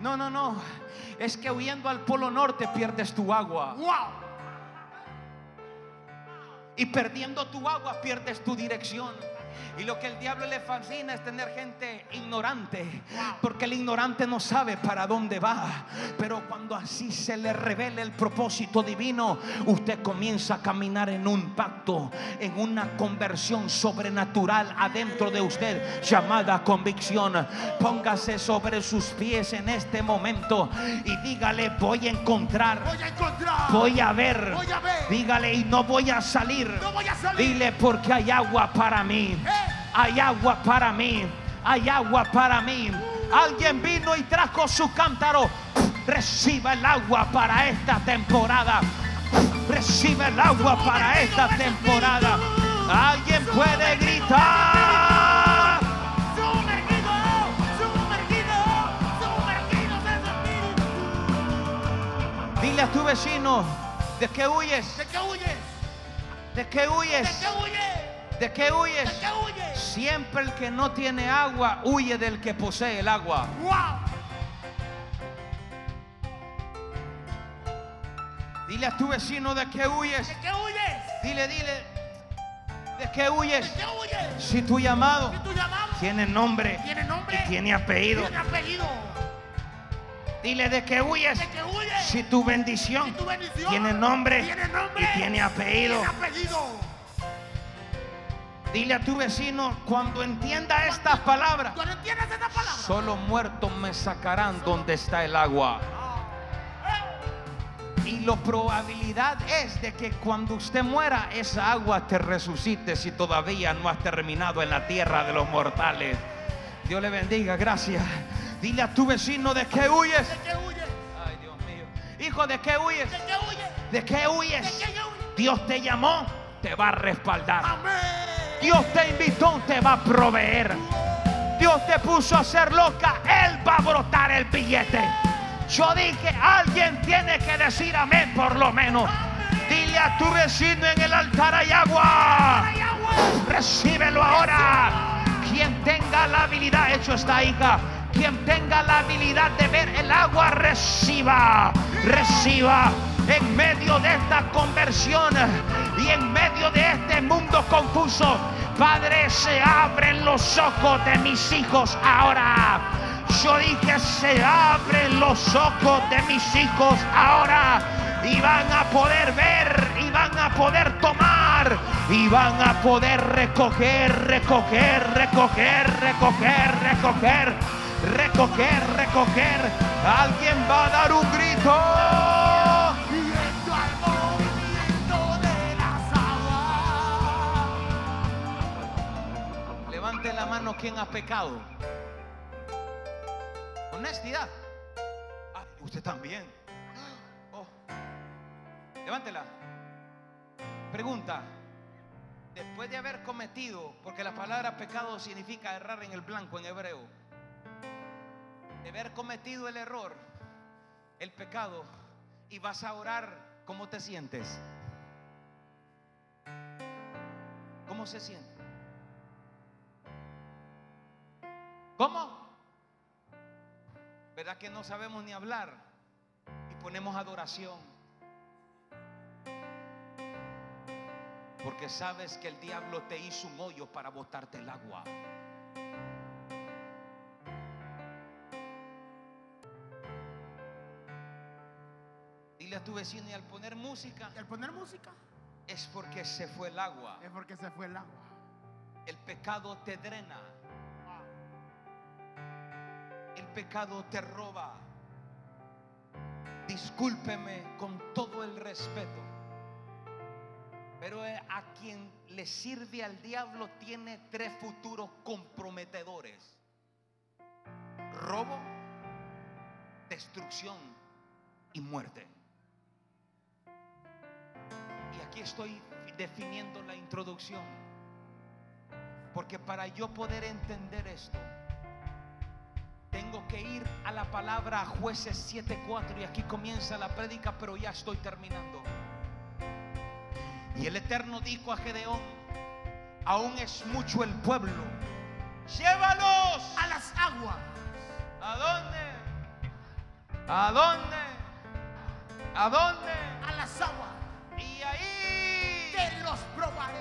No, no, no. Es que huyendo al Polo Norte pierdes tu agua. Wow. Y perdiendo tu agua pierdes tu dirección. Y lo que el diablo le fascina es tener gente ignorante. Porque el ignorante no sabe para dónde va. Pero cuando así se le revela el propósito divino, usted comienza a caminar en un pacto, en una conversión sobrenatural adentro de usted llamada convicción. Póngase sobre sus pies en este momento y dígale, voy a encontrar. Voy a encontrar. Voy a ver. Voy a ver. Dígale y no voy a salir. No voy a salir. Dile porque hay agua para mí. Hay agua para mí. Hay agua para mí. Alguien vino y trajo su cántaro. Reciba el agua para esta temporada. Recibe el agua para esta temporada. Alguien puede gritar. Sumergido, sumergido, sumergidos en su espíritu. Dile a tu vecino de qué huyes. ¿De qué huyes? ¿De qué ¿De huyes? qué huyes? ¿De qué huyes? ¿De qué huyes? Siempre el que no tiene agua huye del que posee el agua. Wow. Dile a tu vecino de qué huyes. ¿De qué huyes? Dile, dile, ¿de qué ¿De huyes? qué huyes? Si tu llamado ¿Y tu llamado? tiene nombre ¿Tiene nombre? y tiene apellido. ¿Tiene apellido? Dile de qué huyes. ¿De qué huyes? Si tu bendición ¿Y tu bendición? tiene nombre ¿Tiene nombre? y tiene apellido. ¿Tiene apellido? Dile a tu vecino cuando entienda estas palabras. Cuando entiendes esta palabra. Solo muertos me sacarán donde está el agua. Y la probabilidad es de que cuando usted muera, esa agua te resucite si todavía no has terminado en la tierra de los mortales. Dios le bendiga, gracias. Dile a tu vecino de qué huyes. ¿De qué huyes? Ay, Dios mío. Hijo, ¿de qué huyes? ¿De qué huyes? ¿De qué ¿De huyes? qué huyes? Dios te llamó, te va a respaldar. Amén. Dios te invitó, te va a proveer. Dios te puso a ser loca, Él va a brotar el billete. Yo dije, alguien tiene que decir amén por lo menos. Dile a tu vecino en el altar hay agua. Recíbelo ahora. Quien tenga la habilidad, hecho esta hija. Quien tenga la habilidad de ver el agua, reciba, reciba en medio de esta conversión y en medio de este mundo confuso. Padre, se abren los ojos de mis hijos ahora. Yo dije, se abren los ojos de mis hijos ahora y van a poder ver y van a poder tomar y van a poder recoger, recoger, recoger, recoger, recoger, recoger, recoger. Alguien va a dar un grito. La mano quien ha pecado. Honestidad. Ah, usted también. Oh. Levántela. Pregunta. Después de haber cometido, porque la palabra pecado significa errar en el blanco en hebreo. De haber cometido el error, el pecado, y vas a orar, ¿cómo te sientes? ¿Cómo se siente? ¿Cómo? ¿Verdad que no sabemos ni hablar? Y ponemos adoración. Porque sabes que el diablo te hizo un hoyo para botarte el agua. Dile a tu vecino y al poner música Y al poner música es porque se fue el agua. es porque se fue el agua. El pecado te drena. El pecado te roba. Discúlpeme con todo el respeto. Pero eh, a quien le sirve al diablo tiene tres futuros comprometedores. Robo, destrucción y muerte. Y aquí estoy definiendo la introducción. Porque para yo poder entender esto, que ir a la palabra jueces 7.4 y aquí comienza la prédica, pero ya estoy terminando. Y el Eterno dijo a Gedeón, aún es mucho el pueblo, llévalos. A las aguas. ¿A dónde? ¿A dónde? ¿A dónde? A las aguas. Y ahí, Que los probaré.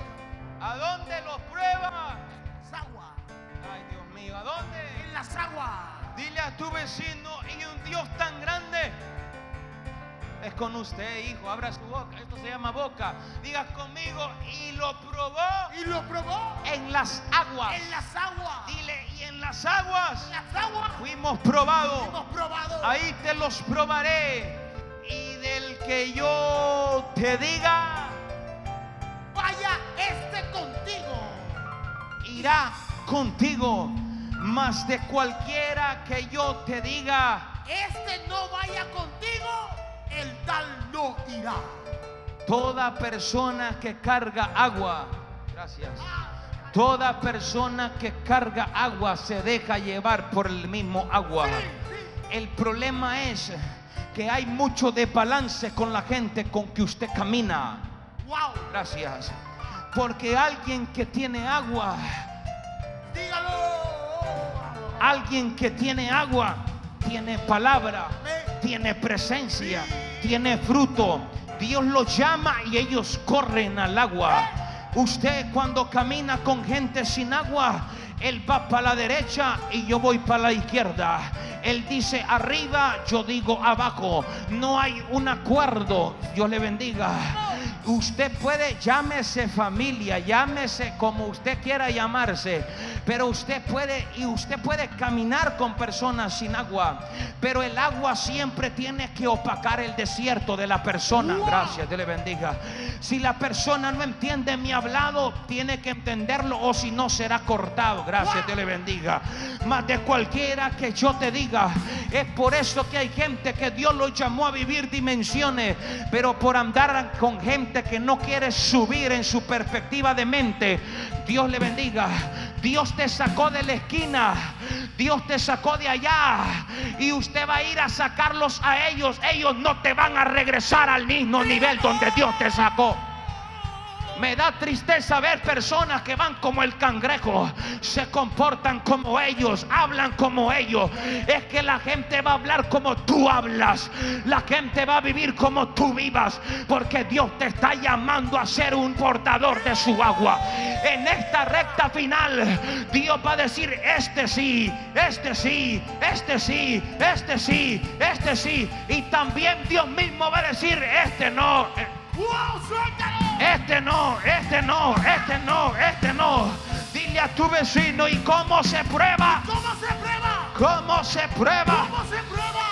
¿a dónde los pruebas? En las aguas. Ay, Dios mío, ¿a dónde? En las aguas. Dile a tu vecino y un Dios tan grande es con usted, hijo. Abra su boca. Esto se llama boca. Diga conmigo y lo probó Y lo probó. en las aguas. En las aguas. Dile y en las aguas En las aguas. fuimos probados. Hemos probado. Ahí te los probaré. Y del que yo te diga, Vaya este contigo. irá contigo. Más de cualquiera que yo te diga, Este no vaya contigo. El tal no irá. Toda persona que carga agua, gracias. Toda persona que carga agua se deja llevar por el mismo agua. Sí, sí. El problema es que hay mucho desbalance con la gente con que usted camina. Wow. Gracias. Porque alguien que tiene agua, Dígalo. Alguien que tiene agua, tiene palabra, tiene presencia, tiene fruto. Dios los llama y ellos corren al agua. Usted cuando camina con gente sin agua, Él va para la derecha y yo voy para la izquierda. Él dice arriba, yo digo abajo. No hay un acuerdo. Dios le bendiga. Usted puede, llámese familia, llámese como usted quiera llamarse, pero usted puede y usted puede caminar con personas sin agua, pero el agua siempre tiene que opacar el desierto de la persona. Gracias, Dios le bendiga. Si la persona no entiende mi hablado, tiene que entenderlo o si no será cortado. Gracias, Dios le bendiga. Más de cualquiera que yo te diga, es por eso que hay gente que Dios lo llamó a vivir dimensiones, pero por andar con gente que no quiere subir en su perspectiva de mente, Dios le bendiga. Dios te sacó de la esquina, Dios te sacó de allá y usted va a ir a sacarlos a ellos. Ellos no te van a regresar al mismo nivel donde Dios te sacó. Me da tristeza ver personas que van como el cangrejo, se comportan como ellos, hablan como ellos. Es que la gente va a hablar como tú hablas, la gente va a vivir como tú vivas, porque Dios te está llamando a ser un portador de su agua. En esta recta final, Dios va a decir, este sí, este sí, este sí, este sí, este sí. Y también Dios mismo va a decir, este no. ¡Wow! ¡Suéltalo! Este no, este no, este no, este no. Dile a tu vecino, ¿y cómo se prueba? ¿Cómo se prueba? ¿Cómo se prueba? ¿Cómo se prueba?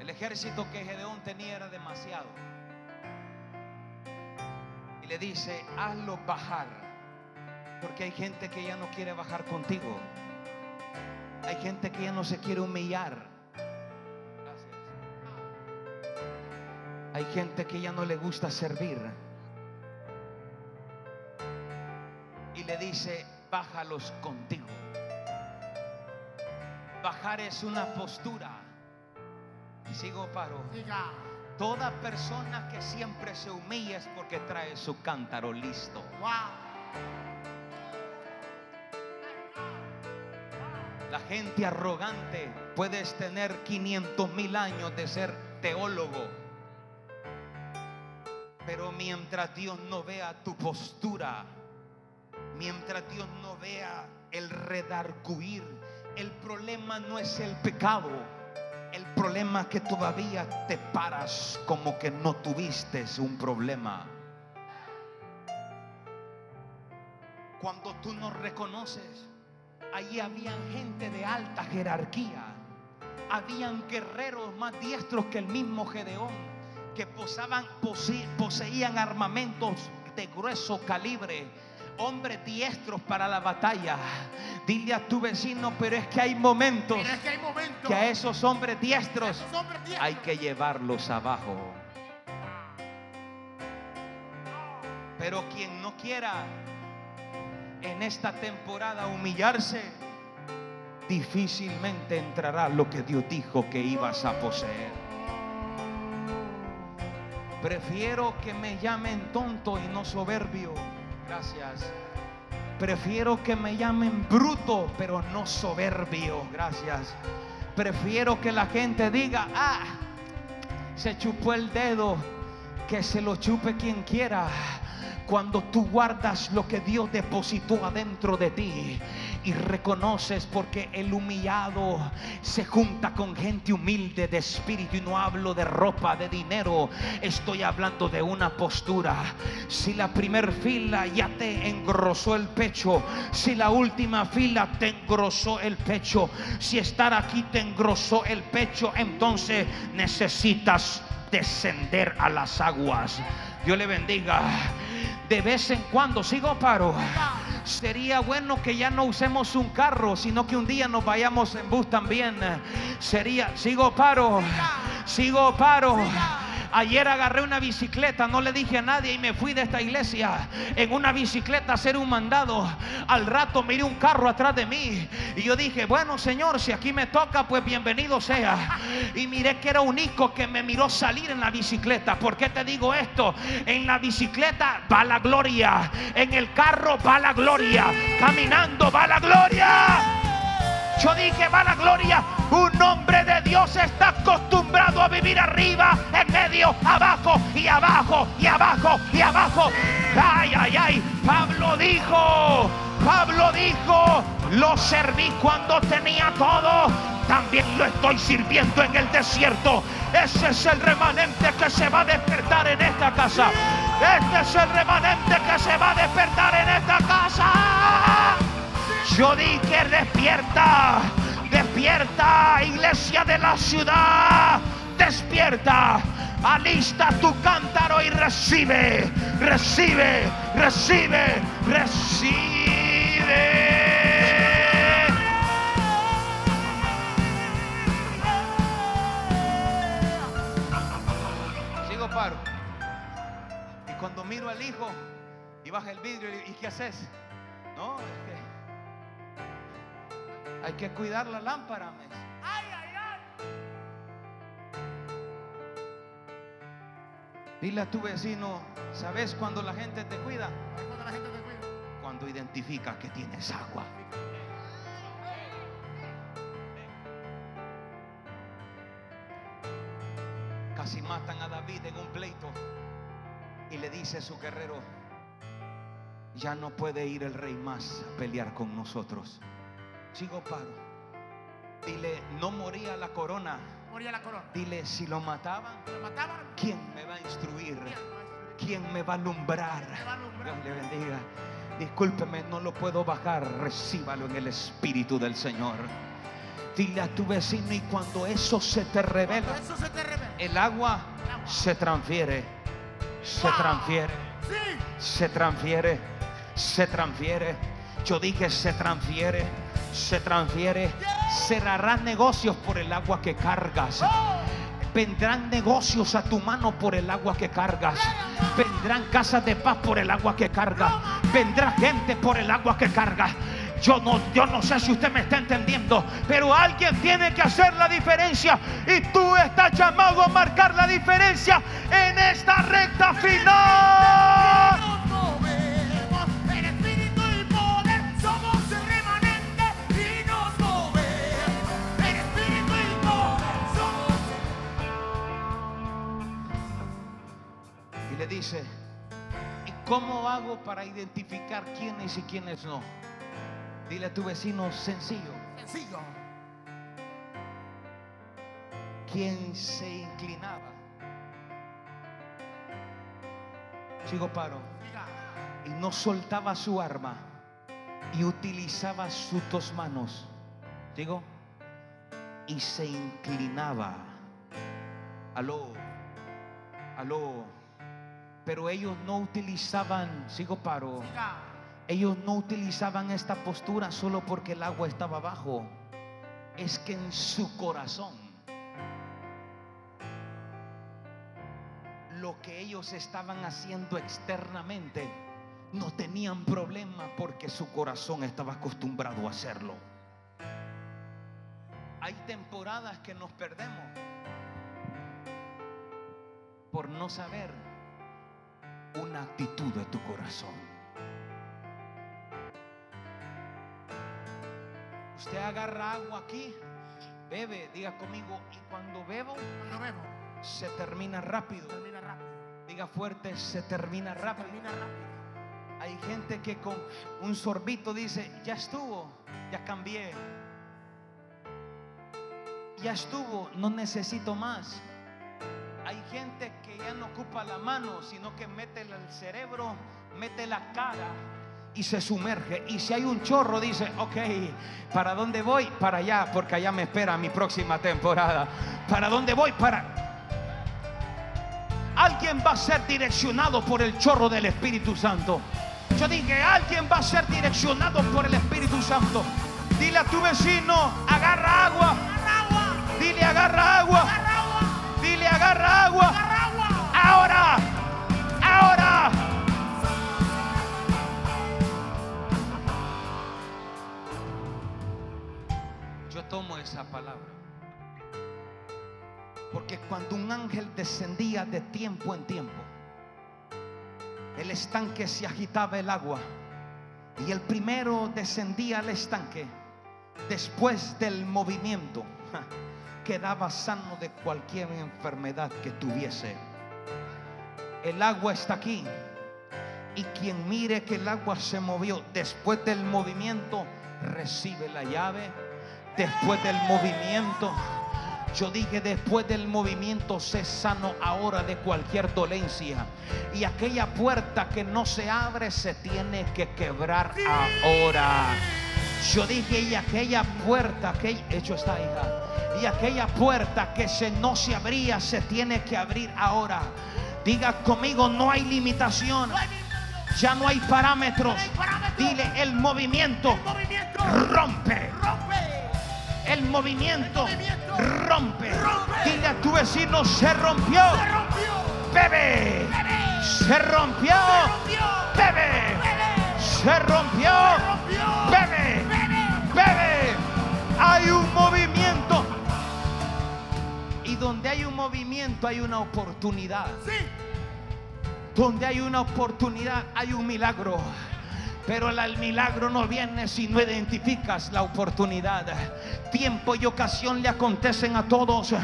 El ejército que Gedeón tenía era demasiado. Y le dice, hazlo bajar. Porque hay gente que ya no quiere bajar contigo. Hay gente que ya no se quiere humillar. Hay gente que ya no le gusta servir. Y le dice, bájalos contigo. Bajar es una postura. Y sigo paro. Toda persona que siempre se humilla es porque trae su cántaro listo. Wow. La gente arrogante, puedes tener 500 mil años de ser teólogo. Pero mientras Dios no vea tu postura, mientras Dios no vea el redarguir, el problema no es el pecado. El problema es que todavía te paras como que no tuviste un problema. Cuando tú no reconoces, allí había gente de alta jerarquía. Habían guerreros más diestros que el mismo Gedeón, que posaban, pose- poseían armamentos de grueso calibre, hombres diestros para la batalla. Dile a tu vecino, pero es que hay momentos es que hay momentos que a esos hombres diestros esos hombres diestros hay que llevarlos abajo. Pero quien no quiera en esta temporada humillarse, difícilmente entrará lo que Dios dijo que ibas a poseer. Prefiero que me llamen tonto y no soberbio. Gracias. Prefiero que me llamen bruto, pero no soberbio. Gracias. Prefiero que la gente diga, ah, se chupó el dedo, que se lo chupe quien quiera. Cuando tú guardas lo que Dios depositó adentro de ti y reconoces porque el humillado se junta con gente humilde de espíritu y no hablo de ropa, de dinero, estoy hablando de una postura. Si la primer fila ya te engrosó el pecho, si la última fila te engrosó el pecho, si estar aquí te engrosó el pecho, entonces necesitas descender a las aguas. Dios le bendiga. De vez en cuando, sigo paro. Sería bueno que ya no usemos un carro, sino que un día nos vayamos en bus también. Sería, sigo paro. Sigo paro. Ayer agarré una bicicleta, no le dije a nadie y me fui de esta iglesia en una bicicleta a hacer un mandado. Al rato miré un carro atrás de mí y yo dije, bueno Señor, si aquí me toca, pues bienvenido sea. Y miré que era un hijo que me miró salir en la bicicleta. ¿Por qué te digo esto? En la bicicleta va la gloria, en el carro va la gloria, caminando va la gloria. Yo dije, va la gloria. Un hombre de Dios está acostumbrado a vivir arriba, en medio, abajo y abajo y abajo y abajo. Ay, ay, ay. Pablo dijo, Pablo dijo, lo serví cuando tenía todo. También lo estoy sirviendo en el desierto. Ese es el remanente que se va a despertar en esta casa. Este es el remanente que se va a despertar en esta casa. Yo dije, despierta, despierta, iglesia de la ciudad, despierta, alista tu cántaro y recibe, recibe, recibe, recibe. Sigo paro. Y cuando miro al hijo y baja el vidrio, y ¿y qué haces? No, hay que cuidar la lámpara. me dice. Ay, ay, ay. Dile a tu vecino, ¿sabes cuando la gente te cuida? Cuando la gente te cuida. Cuando identifica que tienes agua. Casi matan a David en un pleito. Y le dice a su guerrero, ya no puede ir el rey más a pelear con nosotros. Sigo paro. Dile, no moría la corona. Moría la corona. Dile, si lo mataban, Lo mataban. ¿quién me va a instruir? ¿quién me va a alumbrar? Dios le bendiga. Discúlpeme, no lo puedo bajar. Recíbalo en el Espíritu del Señor. Dile a tu vecino y cuando eso se te revela, Cuando eso se te revela. el agua se transfiere. Se Wow. transfiere. Sí. Se transfiere. Se transfiere. Yo dije se transfiere. Se transfiere. Cerrarán negocios por el agua que cargas. Vendrán negocios a tu mano por el agua que cargas. Vendrán casas de paz por el agua que cargas. Vendrá gente por el agua que cargas. Yo no, yo no sé si usted me está entendiendo, pero alguien tiene que hacer la diferencia y tú estás llamado a marcar la diferencia en esta recta final. Dice, ¿y cómo hago para identificar quiénes y quiénes no? Dile a tu vecino sencillo, sencillo. quien se inclinaba. Sigo paro. Y no soltaba su arma y utilizaba sus dos manos. Digo, y se inclinaba. Aló, aló. Pero ellos no utilizaban, sigo paro. Ellos no utilizaban esta postura solo porque el agua estaba abajo. Es que en su corazón lo que ellos estaban haciendo externamente no tenían problema porque su corazón estaba acostumbrado a hacerlo. Hay temporadas que nos perdemos por no saber una actitud de tu corazón. Usted agarra agua aquí, bebe, diga conmigo, y cuando bebo Cuando vemos, se termina rápido. termina rápido. Diga fuerte, se termina rápido. Termina rápido. Hay gente que con un sorbito dice, ya estuvo, ya cambié. Ya estuvo, no necesito más. Hay gente que ya no ocupa la mano, sino que mete el cerebro, mete la cara y se sumerge. Y si hay un chorro, dice, ok, ¿para dónde voy? Para allá, porque allá me espera mi próxima temporada. ¿Para dónde voy? Para... Alguien va a ser direccionado por el chorro del Espíritu Santo. Yo dije, alguien va a ser direccionado por el Espíritu Santo. Dile a tu vecino, agarra agua. Agarra agua. Dile, agarra agua. Agarra agua. Agarra agua. Agarra agua. Ahora, ahora. Yo tomo esa palabra. Porque cuando un ángel descendía de tiempo en tiempo, el estanque se agitaba el agua. Y el primero descendía al estanque después del movimiento. Quedaba sano de cualquier enfermedad que tuviese. El agua está aquí. Y quien mire que el agua se movió después del movimiento, recibe la llave. Después del movimiento, yo dije después del movimiento, sé sano ahora de cualquier dolencia. Y aquella puerta que no se abre se tiene que quebrar ahora. Yo dije, y aquella puerta que hecho está hija. Y aquella puerta que se no se abría se tiene que abrir ahora. Diga conmigo, no hay limitación. No hay ningún Ya no hay parámetros. No hay parámetros. Dile el movimiento movimiento. rompe. Rompe. El movimiento El movimiento rompe. rompe. Dile a tu vecino, se rompió. Se rompió. Bebe. Bebe. Se rompió. Se rompió. Bebe. Bebe. Se rompió. Se rompió. Hay un movimiento. Y donde hay un movimiento hay una oportunidad. Sí. Donde hay una oportunidad hay un milagro. Pero el el milagro no viene si no identificas la oportunidad. Tiempo y ocasión le acontecen a todos,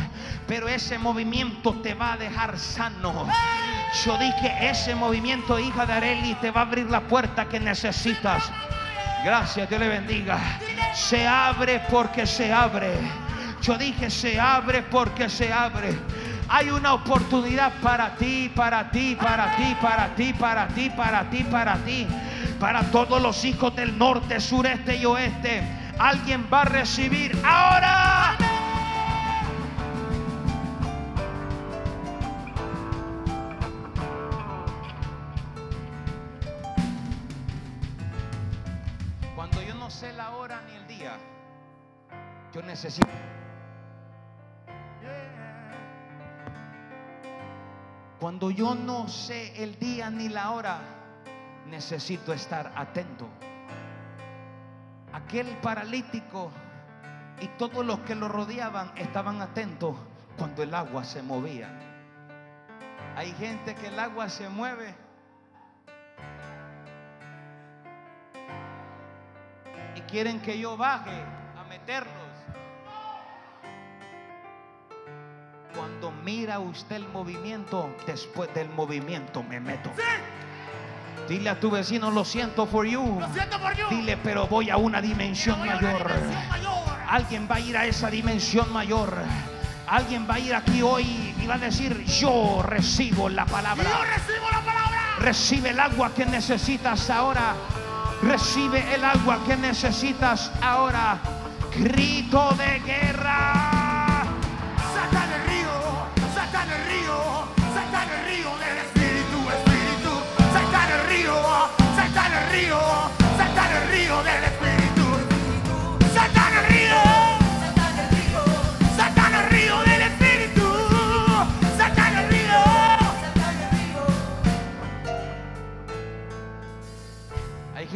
pero ese movimiento te va a dejar sano. Yo dije, ese movimiento, hija de Areli, te va a abrir la puerta que necesitas. Gracias, Dios le bendiga. Se abre porque se abre. Yo dije, se abre porque se abre. Hay una oportunidad para ti, para ti, para ti, para ti, para ti, para ti, para ti, para todos los hijos del norte, sureste y oeste. Alguien va a recibir ahora. Cuando yo no sé la hora ni necesito. Cuando yo no sé el día ni la hora, necesito estar atento. Aquel paralítico y todos los que lo rodeaban estaban atentos cuando el agua se movía. Hay gente que el agua se mueve y quieren que yo baje a meterlos. Cuando mira usted el movimiento, después del movimiento me meto. Dile a tu vecino, lo siento for you. Lo siento por you. Dile, pero voy a una dimensión Voy a una mayor. dimensión mayor. Alguien va a ir a esa dimensión mayor. Alguien va a ir aquí hoy y va a decir, yo recibo la palabra. yo recibo la palabra. Recibe el agua que necesitas ahora. Recibe el agua que necesitas ahora. Grito de guerra.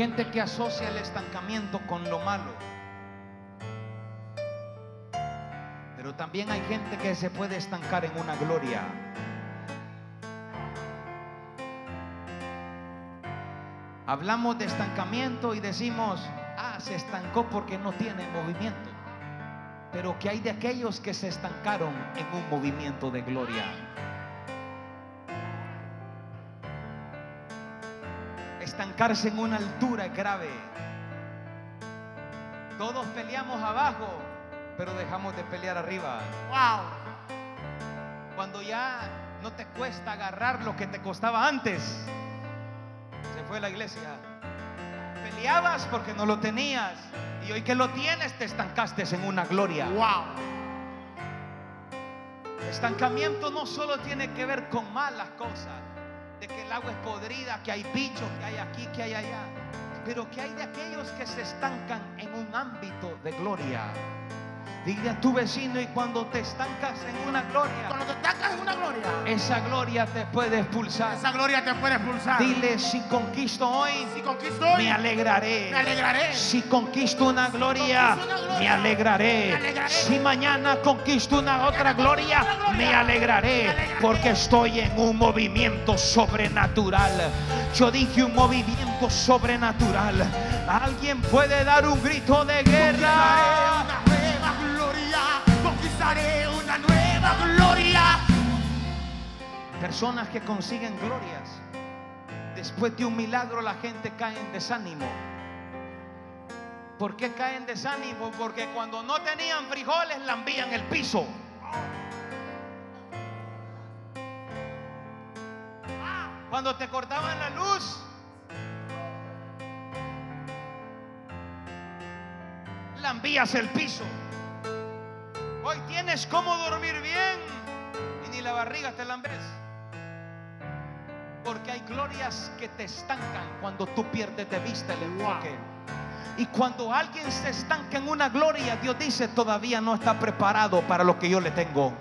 Gente que asocia el estancamiento con lo malo. Pero también hay gente que se puede estancar en una gloria. Hablamos de estancamiento y decimos, ah, se estancó porque no tiene movimiento. Pero que hay de aquellos que se estancaron en un movimiento de gloria. Estancarse en una altura es grave. Todos peleamos abajo, pero dejamos de pelear arriba. Wow. Cuando ya no te cuesta agarrar lo que te costaba antes, se fue la iglesia. Peleabas porque no lo tenías. Y hoy que lo tienes, te estancaste en una gloria. Wow. Estancamiento no solo tiene que ver con malas cosas, de que el agua es podrida, que hay bichos, que hay aquí, que hay allá, pero que hay de aquellos que se estancan en un ámbito de gloria. Dile a tu vecino y cuando te estancas en una gloria, Cuando te estancas en una gloria, esa gloria te puede expulsar. esa gloria te puede expulsar. Dile, si conquisto hoy, Si conquisto hoy, me alegraré. me alegraré. Si conquisto una gloria, Conquisto una gloria, me alegraré. me alegraré. Si mañana conquisto una otra gloria, otra gloria, me alegraré. me alegraré. Porque estoy en un movimiento sobrenatural. Yo dije un movimiento sobrenatural. Alguien puede dar un grito de guerra. Conquistaré una nueva gloria. Personas que consiguen glorias. Después de un milagro la gente cae en desánimo. ¿Por qué cae en desánimo? Porque cuando no tenían frijoles lambían el piso. Cuando te cortaban la luz, lambías el piso. Hoy tienes cómo dormir bien y ni la barriga te lambes. Porque hay glorias que te estancan cuando tú pierdes de vista el enfoque. Y cuando alguien se estanca en una gloria, Dios dice, todavía no está preparado para lo que yo le tengo.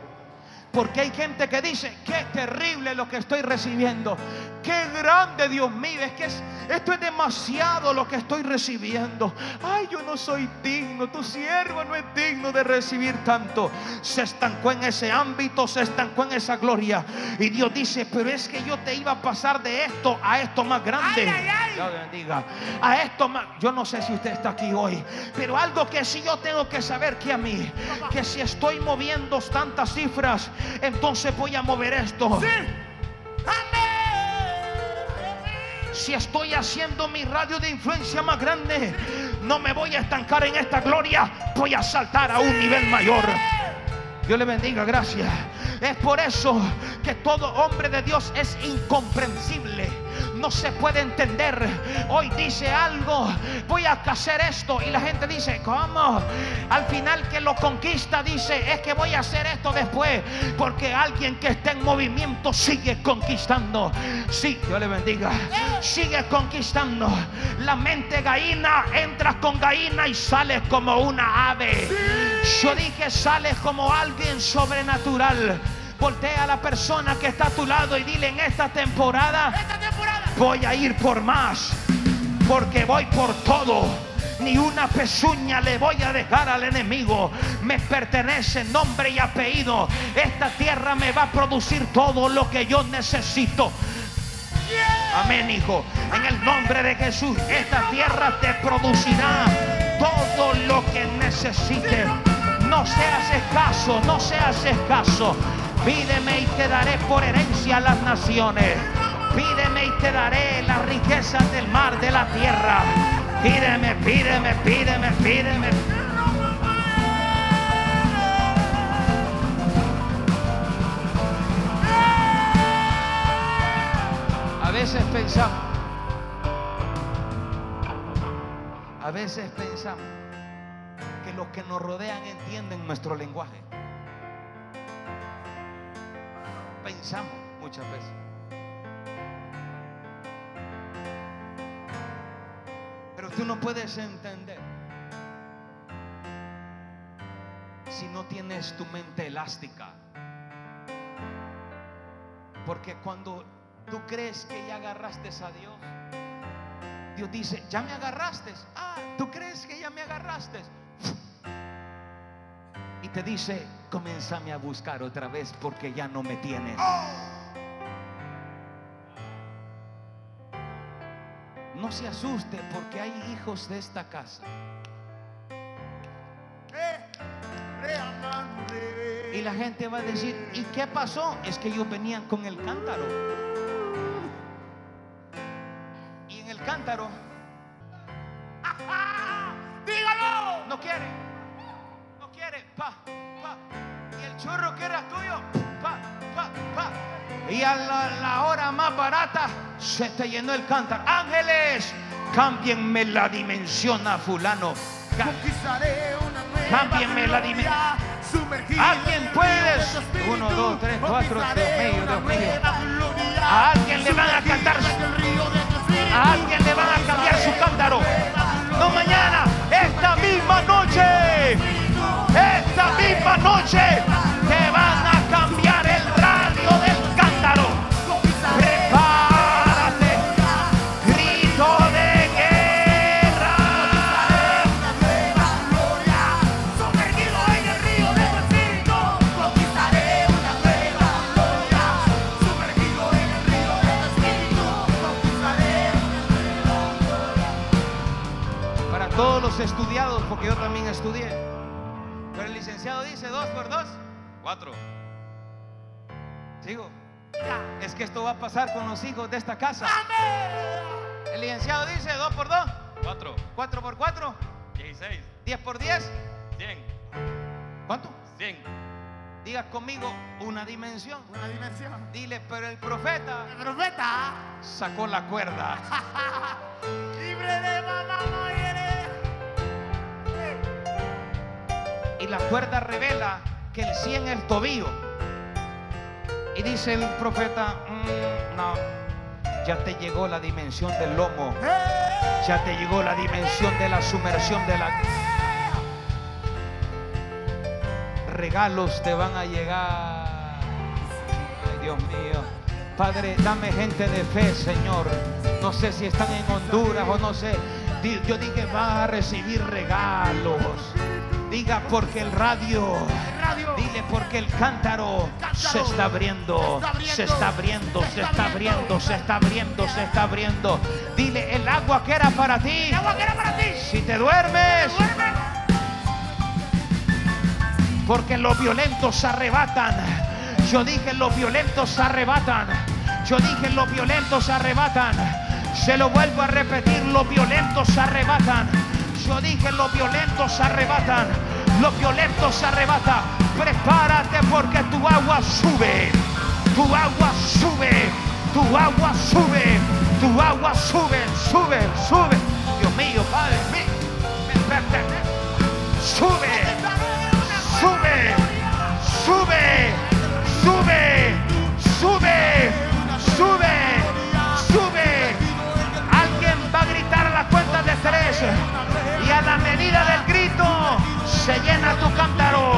Porque hay gente que dice, qué terrible lo que estoy recibiendo. Qué grande, Dios mío. Es que es- esto es demasiado lo que estoy recibiendo. Ay, yo no soy digno. Tu siervo no es digno de recibir tanto. Se estancó en ese ámbito, se estancó en esa gloria. Y Dios dice, pero es que yo te iba a pasar de esto a esto más grande. Ay, ay, ay. Bendiga. A esto más. Yo no sé si usted está aquí hoy. Pero algo que sí yo tengo que saber que a mí. Que si estoy moviendo tantas cifras, entonces voy a mover esto. Sí. Amén. Si estoy haciendo mi radio de influencia más grande, no me voy a estancar en esta gloria, voy a saltar a un nivel mayor. Dios le bendiga, gracias. Es por eso que todo hombre de Dios es incomprensible no se puede entender. Hoy dice algo, voy a hacer esto y la gente dice, ¿cómo? Al final que lo conquista dice, es que voy a hacer esto después, porque alguien que está en movimiento sigue conquistando. Sí, Dios le bendiga. Sigue conquistando. La mente gallina entra con gallina y sale como una ave. Yo dije, sale como alguien sobrenatural. Voltea a la persona que está a tu lado y dile en esta temporada, voy a ir por más, porque voy por todo. Ni una pezuña le voy a dejar al enemigo. Me pertenece nombre y apellido. Esta tierra me va a producir todo lo que yo necesito. Amén, hijo. En el nombre de Jesús, esta tierra te producirá todo lo que necesites. No seas escaso, no seas escaso. Pídeme y te daré por herencia las naciones. Pídeme y te daré las riquezas del mar, de la tierra. Pídeme, pídeme, pídeme, pídeme. A veces pensamos, a veces pensamos los que nos rodean entienden nuestro lenguaje. pensamos muchas veces. Pero tú no puedes entender si no tienes tu mente elástica. Porque cuando tú crees que ya agarraste a Dios, Dios dice, ya me agarraste. Ah, tú crees que ya me agarraste. Te dice, comenzame a buscar otra vez porque ya no me tienes. No se asuste porque hay hijos de esta casa. Y la gente va a decir, ¿y qué pasó? Es que ellos venían con el cántaro. Llenó el cántaro. Ángeles, cámbienme la dimensión a fulano. Cámbienme la dimensión. Alguien en puede. Uno, dos, tres, cuatro, gloria, A alguien le van a cantar. A alguien le van a cambiar su cántaro. No mañana, esta misma noche. Esta misma noche estudiados, porque yo también estudié. Pero el licenciado dice dos por dos, cuatro. Sigo. Es que esto va a pasar con los hijos de esta casa. El licenciado dice dos por dos, Cuatro, cuatro por cuatro, 16, diez por diez. 100, ¿Cuánto? 100. Diga conmigo una dimensión. una dimensión. Dile, pero el profeta El profeta, sacó la cuerda. libre de mamá la cuerda revela que el 100 es el tobillo. Y dice el profeta, "Mm, no, ya te llegó la dimensión del lomo. Ya te llegó la dimensión de la sumersión de la... Regalos te van a llegar. Ay, Dios mío. Padre, dame gente de fe, Señor. No sé si están en Honduras o no sé. Yo dije, va a recibir regalos. Diga porque el radio. Dile porque el cántaro se está abriendo, se está abriendo, se está abriendo, se está abriendo, se está abriendo. Dile el agua que era para ti. Si te duermes, Duerme. porque los violentos arrebatan. Yo dije los violentos arrebatan. Yo dije los violentos arrebatan. Se lo vuelvo a repetir, los violentos arrebatan. Yo dije, los violentos arrebatan. Los violentos arrebatan. Prepárate porque tu agua sube. Tu agua sube. Tu agua sube. Tu agua sube, sube, sube. Dios mío, Padre, pertenece. Sube, sube, sube, sube, sube, sube, sube. Alguien va a gritar a la cuenta de tres la medida del grito se llena tu cántaro.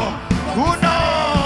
Uno,